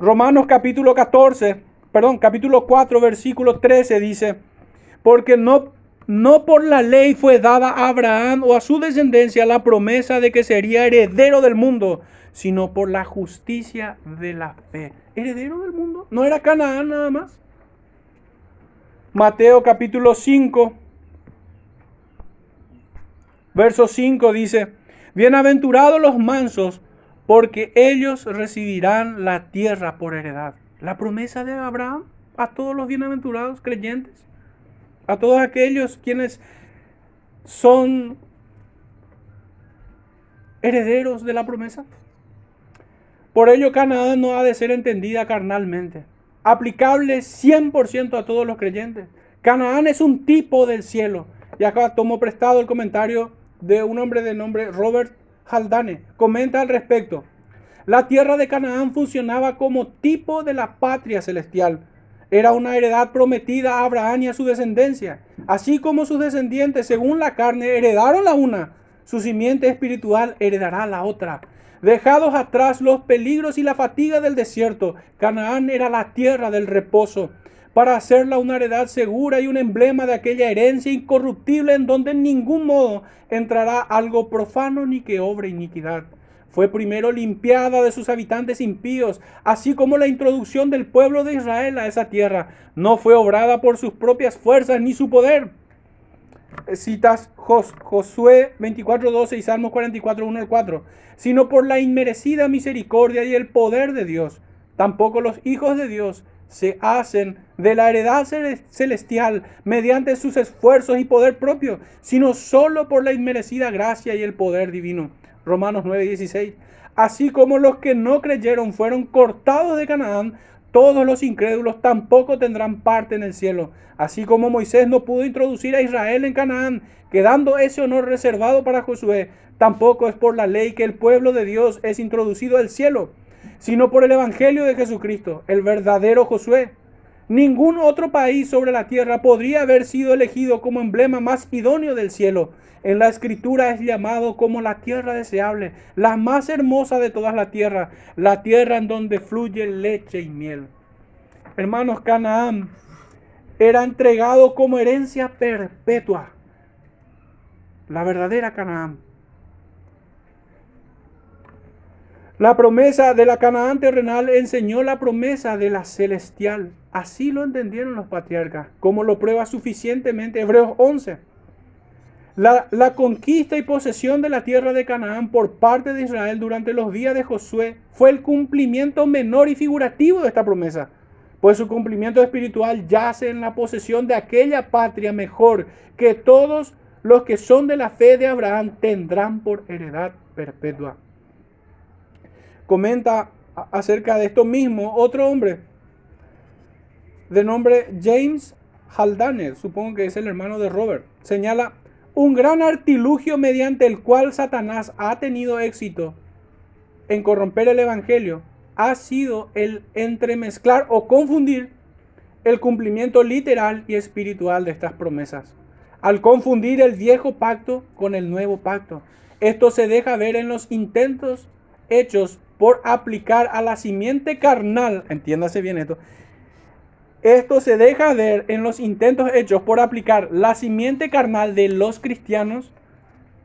Romanos capítulo 14, perdón, capítulo 4, versículo 13 dice, porque no no por la ley fue dada a Abraham o a su descendencia la promesa de que sería heredero del mundo, sino por la justicia de la fe. ¿Heredero del mundo? ¿No era Canaán nada más? Mateo capítulo 5, verso 5 dice, Bienaventurados los mansos, porque ellos recibirán la tierra por heredad. La promesa de Abraham a todos los bienaventurados creyentes a todos aquellos quienes son herederos de la promesa. Por ello Canaán no ha de ser entendida carnalmente, aplicable 100% a todos los creyentes. Canaán es un tipo del cielo. Y acá tomo prestado el comentario de un hombre de nombre Robert Haldane. Comenta al respecto. La tierra de Canaán funcionaba como tipo de la patria celestial era una heredad prometida a Abraham y a su descendencia. Así como sus descendientes, según la carne, heredaron la una, su simiente espiritual heredará la otra. Dejados atrás los peligros y la fatiga del desierto, Canaán era la tierra del reposo, para hacerla una heredad segura y un emblema de aquella herencia incorruptible en donde en ningún modo entrará algo profano ni que obre iniquidad fue primero limpiada de sus habitantes impíos, así como la introducción del pueblo de Israel a esa tierra no fue obrada por sus propias fuerzas ni su poder. Citas Josué 24:12 y Salmos 44:1 al 4, sino por la inmerecida misericordia y el poder de Dios. Tampoco los hijos de Dios se hacen de la heredad celestial mediante sus esfuerzos y poder propio, sino solo por la inmerecida gracia y el poder divino. Romanos 9:16. Así como los que no creyeron fueron cortados de Canaán, todos los incrédulos tampoco tendrán parte en el cielo. Así como Moisés no pudo introducir a Israel en Canaán, quedando ese honor reservado para Josué, tampoco es por la ley que el pueblo de Dios es introducido al cielo, sino por el Evangelio de Jesucristo, el verdadero Josué. Ningún otro país sobre la tierra podría haber sido elegido como emblema más idóneo del cielo en la escritura es llamado como la tierra deseable, la más hermosa de todas las tierras, la tierra en donde fluye leche y miel. Hermanos, Canaán era entregado como herencia perpetua, la verdadera Canaán. La promesa de la Canaán terrenal enseñó la promesa de la celestial. Así lo entendieron los patriarcas, como lo prueba suficientemente Hebreos 11. La, la, conquista y posesión de la tierra de Canaán por parte de Israel durante los días de Josué fue el cumplimiento menor y figurativo de esta promesa, pues su cumplimiento espiritual yace en la posesión de aquella patria mejor que todos los que son de la fe de Abraham tendrán por heredad perpetua. Comenta acerca de esto mismo otro hombre de nombre James Haldane, supongo que es el hermano de Robert, señala un gran artilugio mediante el cual Satanás ha tenido éxito en corromper el Evangelio ha sido el entremezclar o confundir el cumplimiento literal y espiritual de estas promesas. Al confundir el viejo pacto con el nuevo pacto, esto se deja ver en los intentos hechos por aplicar a la simiente carnal, entiéndase bien esto, esto se deja ver en los intentos hechos por aplicar la simiente carnal de los cristianos,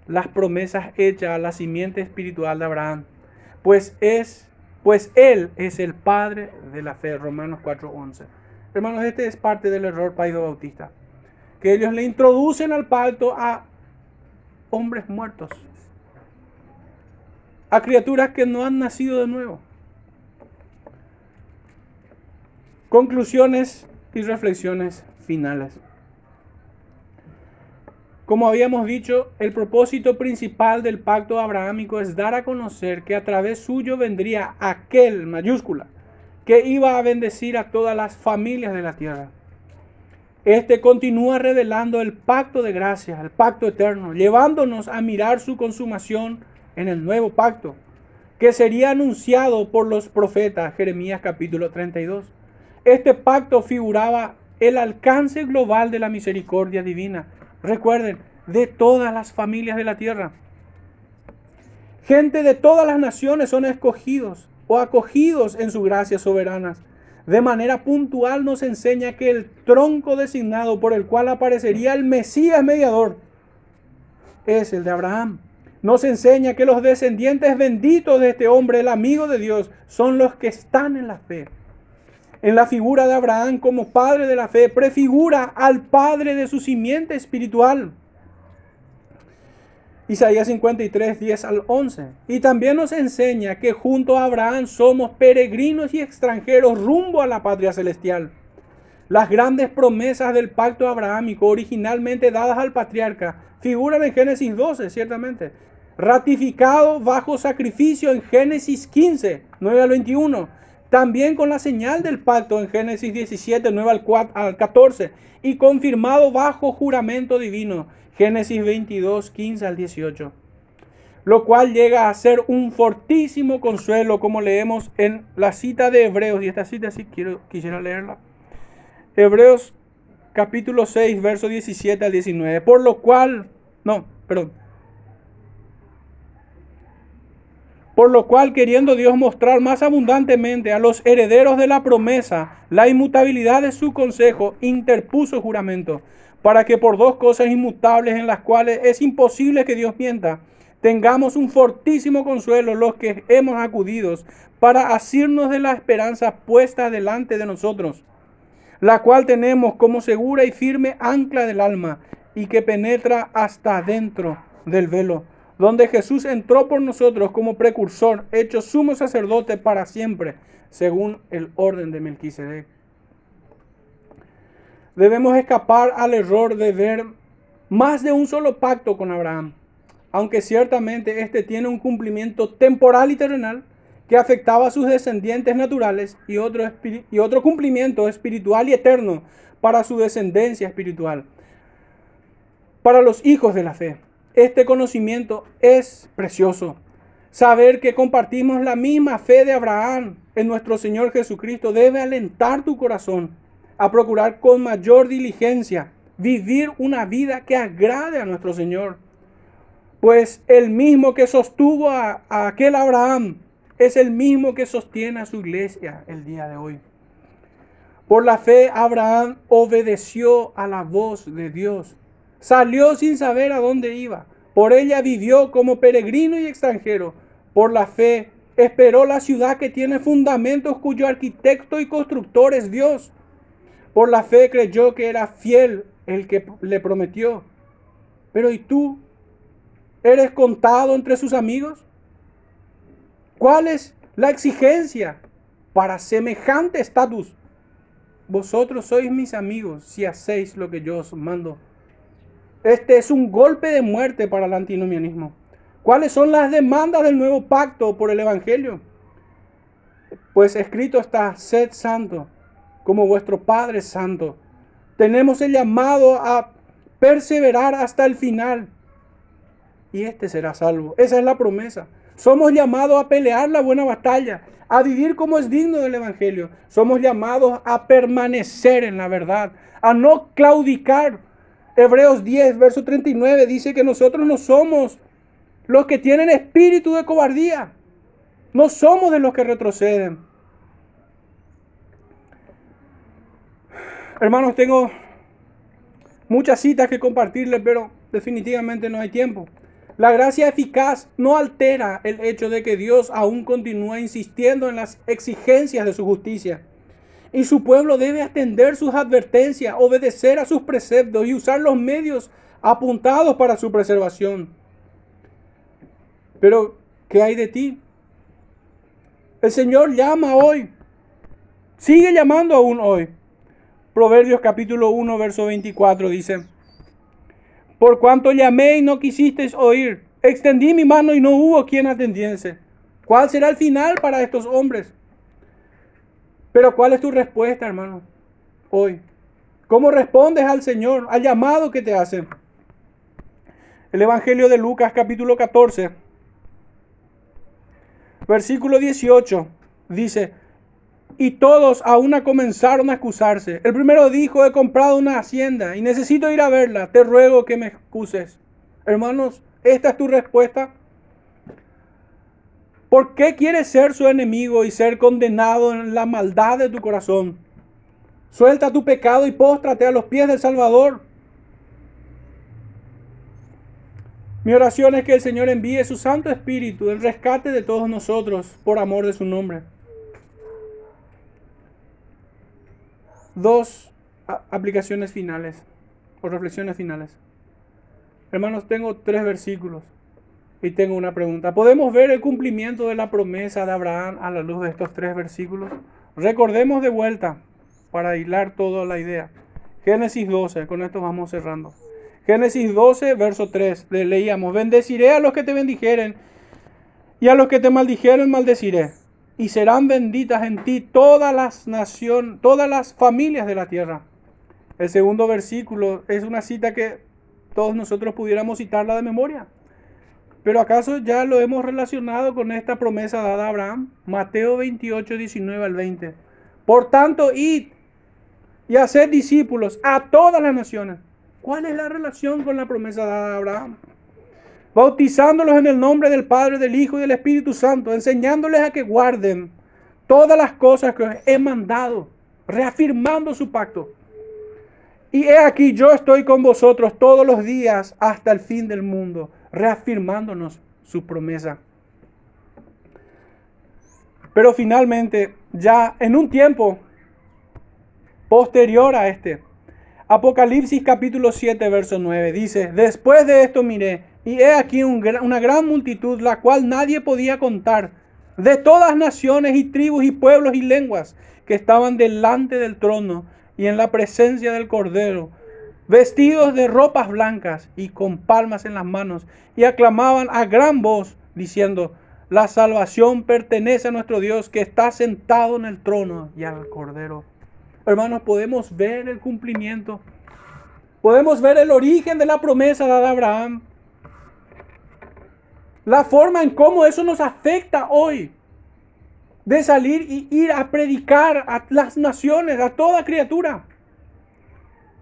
las promesas hechas a la simiente espiritual de Abraham. Pues es, pues él es el padre de la fe, Romanos 4:11. Hermanos, este es parte del error Paido Bautista, que ellos le introducen al pacto a hombres muertos, a criaturas que no han nacido de nuevo. Conclusiones y reflexiones finales. Como habíamos dicho, el propósito principal del pacto abrahámico es dar a conocer que a través suyo vendría aquel mayúscula que iba a bendecir a todas las familias de la tierra. Este continúa revelando el pacto de gracia, el pacto eterno, llevándonos a mirar su consumación en el nuevo pacto, que sería anunciado por los profetas, Jeremías capítulo 32. Este pacto figuraba el alcance global de la misericordia divina. Recuerden, de todas las familias de la tierra. Gente de todas las naciones son escogidos o acogidos en su gracia soberanas. De manera puntual nos enseña que el tronco designado por el cual aparecería el Mesías mediador es el de Abraham. Nos enseña que los descendientes benditos de este hombre, el amigo de Dios, son los que están en la fe en la figura de Abraham como padre de la fe, prefigura al padre de su simiente espiritual. Isaías 53, 10 al 11. Y también nos enseña que junto a Abraham somos peregrinos y extranjeros rumbo a la patria celestial. Las grandes promesas del pacto abrahámico originalmente dadas al patriarca figuran en Génesis 12, ciertamente. Ratificado bajo sacrificio en Génesis 15, 9 al 21 también con la señal del pacto en Génesis 17, 9 al 14, y confirmado bajo juramento divino, Génesis 22, 15 al 18. Lo cual llega a ser un fortísimo consuelo, como leemos en la cita de Hebreos, y esta cita sí quisiera leerla. Hebreos capítulo 6, verso 17 al 19. Por lo cual, no, perdón, Por lo cual, queriendo Dios mostrar más abundantemente a los herederos de la promesa la inmutabilidad de su consejo, interpuso juramento, para que por dos cosas inmutables en las cuales es imposible que Dios mienta, tengamos un fortísimo consuelo los que hemos acudido para asirnos de la esperanza puesta delante de nosotros, la cual tenemos como segura y firme ancla del alma y que penetra hasta dentro del velo donde Jesús entró por nosotros como precursor, hecho sumo sacerdote para siempre, según el orden de Melquisedec. Debemos escapar al error de ver más de un solo pacto con Abraham, aunque ciertamente este tiene un cumplimiento temporal y terrenal que afectaba a sus descendientes naturales y otro, y otro cumplimiento espiritual y eterno para su descendencia espiritual, para los hijos de la fe. Este conocimiento es precioso. Saber que compartimos la misma fe de Abraham en nuestro Señor Jesucristo debe alentar tu corazón a procurar con mayor diligencia vivir una vida que agrade a nuestro Señor. Pues el mismo que sostuvo a, aquel Abraham es el mismo que sostiene a su iglesia el día de hoy. Por la fe Abraham obedeció a la voz de Dios Salió sin saber a dónde iba. Por ella vivió como peregrino y extranjero. Por la fe esperó la ciudad que tiene fundamentos cuyo arquitecto y constructor es Dios. Por la fe creyó que era fiel el que le prometió. Pero ¿y tú? ¿Eres contado entre sus amigos? ¿Cuál es la exigencia para semejante estatus? Vosotros sois mis amigos si hacéis lo que yo os mando. Este es un golpe de muerte para el antinomianismo. ¿Cuáles son las demandas del nuevo pacto por el Evangelio? Pues escrito está, sed santo, como vuestro Padre santo. Tenemos el llamado a perseverar hasta el final. Y este será salvo. Esa es la promesa. Somos llamados a pelear la buena batalla, a vivir como es digno del Evangelio. Somos llamados a permanecer en la verdad, a no claudicar. Hebreos 10, verso 39 dice que nosotros no somos los que tienen espíritu de cobardía. No somos de los que retroceden. Hermanos, tengo muchas citas que compartirles, pero definitivamente no hay tiempo. La gracia eficaz no altera el hecho de que Dios aún continúa insistiendo en las exigencias de su justicia. Y su pueblo debe atender sus advertencias, obedecer a sus preceptos y usar los medios apuntados para su preservación. Pero, ¿qué hay de ti? El Señor llama hoy. Sigue llamando aún hoy. Proverbios capítulo 1, verso 24 dice, Por cuanto llamé y no quisisteis oír, extendí mi mano y no hubo quien atendiese. ¿Cuál será el final para estos hombres? Pero ¿cuál es tu respuesta, hermano? Hoy. ¿Cómo respondes al Señor, al llamado que te hace? El Evangelio de Lucas capítulo 14 Versículo 18 dice, y todos a una comenzaron a excusarse. El primero dijo, he comprado una hacienda y necesito ir a verla, te ruego que me excuses. Hermanos, esta es tu respuesta. ¿Por qué quieres ser su enemigo y ser condenado en la maldad de tu corazón? Suelta tu pecado y póstrate a los pies del Salvador. Mi oración es que el Señor envíe su Santo Espíritu en rescate de todos nosotros por amor de su nombre. Dos aplicaciones finales o reflexiones finales. Hermanos, tengo tres versículos y tengo una pregunta. ¿Podemos ver el cumplimiento de la promesa de Abraham a la luz de estos tres versículos? Recordemos de vuelta para hilar toda la idea. Génesis 12, con esto vamos cerrando. Génesis 12, verso 3, le leíamos, bendeciré a los que te bendijeren y a los que te maldijeren maldeciré. Y serán benditas en ti todas las naciones, todas las familias de la tierra. El segundo versículo es una cita que todos nosotros pudiéramos citarla de memoria. Pero acaso ya lo hemos relacionado con esta promesa dada a Abraham, Mateo 28, 19 al 20. Por tanto, id y haced discípulos a todas las naciones ¿Cuál es la relación con la promesa dada a Abraham? Bautizándolos en el nombre del Padre, del Hijo y del Espíritu Santo, enseñándoles a que guarden todas las cosas que os he mandado, reafirmando su pacto. Y he aquí, yo estoy con vosotros todos los días hasta el fin del mundo, reafirmándonos su promesa. Pero finalmente, ya en un tiempo posterior a este, Apocalipsis capítulo 7, verso 9 dice, después de esto miré, y he aquí una gran multitud, la cual nadie podía contar, de todas naciones y tribus y pueblos y lenguas, que estaban delante del trono y en la presencia del Cordero, vestidos de ropas blancas y con palmas en las manos, y aclamaban a gran voz, diciendo, la salvación pertenece a nuestro Dios que está sentado en el trono y al Cordero. Hermanos, podemos ver el cumplimiento. Podemos ver el origen de la promesa dada a Abraham. La forma en cómo eso nos afecta hoy. De salir y ir a predicar a las naciones, a toda criatura.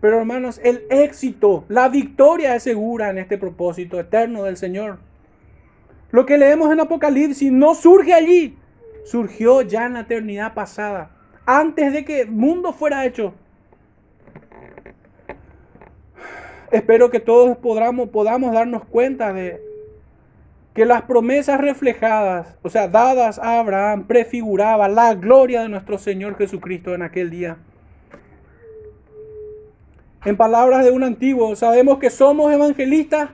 Pero hermanos, el éxito, la victoria es segura en este propósito eterno del Señor. Lo que leemos en Apocalipsis no surge allí, surgió ya en la eternidad pasada antes de que el mundo fuera hecho. Espero que todos podamos, podamos darnos cuenta de que las promesas reflejadas, o sea, dadas a Abraham, prefiguraba la gloria de nuestro Señor Jesucristo en aquel día. En palabras de un antiguo, sabemos que somos evangelistas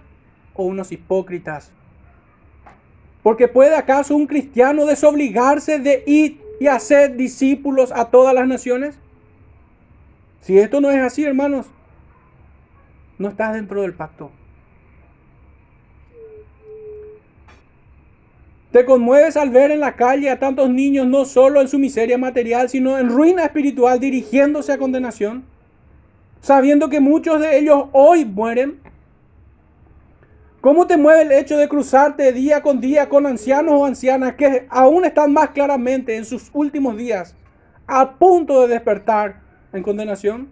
o unos hipócritas. Porque puede acaso un cristiano desobligarse de ir y hacer discípulos a todas las naciones? Si esto no es así, hermanos, no estás dentro del pacto. Te conmueves al ver en la calle a tantos niños no solo en su miseria material, sino en ruina espiritual dirigiéndose a condenación, sabiendo que muchos de ellos hoy mueren ¿Cómo te mueve el hecho de cruzarte día con día con ancianos o ancianas que aún están más claramente en sus últimos días a punto de despertar en condenación?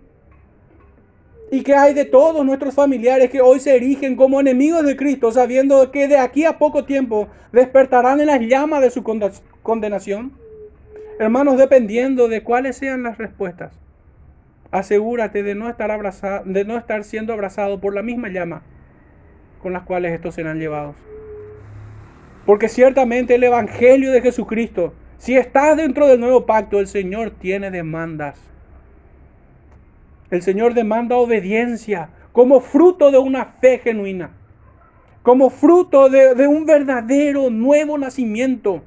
¿Y que hay de todos nuestros familiares que hoy se erigen como enemigos de Cristo, sabiendo que de aquí a poco tiempo despertarán en las llamas de su condenación? Hermanos, dependiendo de cuáles sean las respuestas, asegúrate de no estar, de no estar siendo abrazado por la misma llama con las cuales estos serán llevados. Porque ciertamente el Evangelio de Jesucristo, si estás dentro del nuevo pacto, el Señor tiene demandas. El Señor demanda obediencia como fruto de una fe genuina, como fruto de, un verdadero nuevo nacimiento.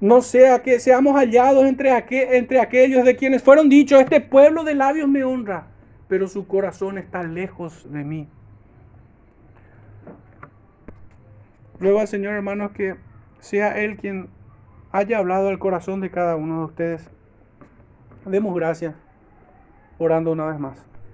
No sea que seamos hallados entre, entre aquellos de quienes fueron dichos, este pueblo de labios me honra, pero su corazón está lejos de mí. Ruego al Señor, hermanos, que sea Él quien haya hablado al corazón de cada uno de ustedes. Demos gracias orando una vez más.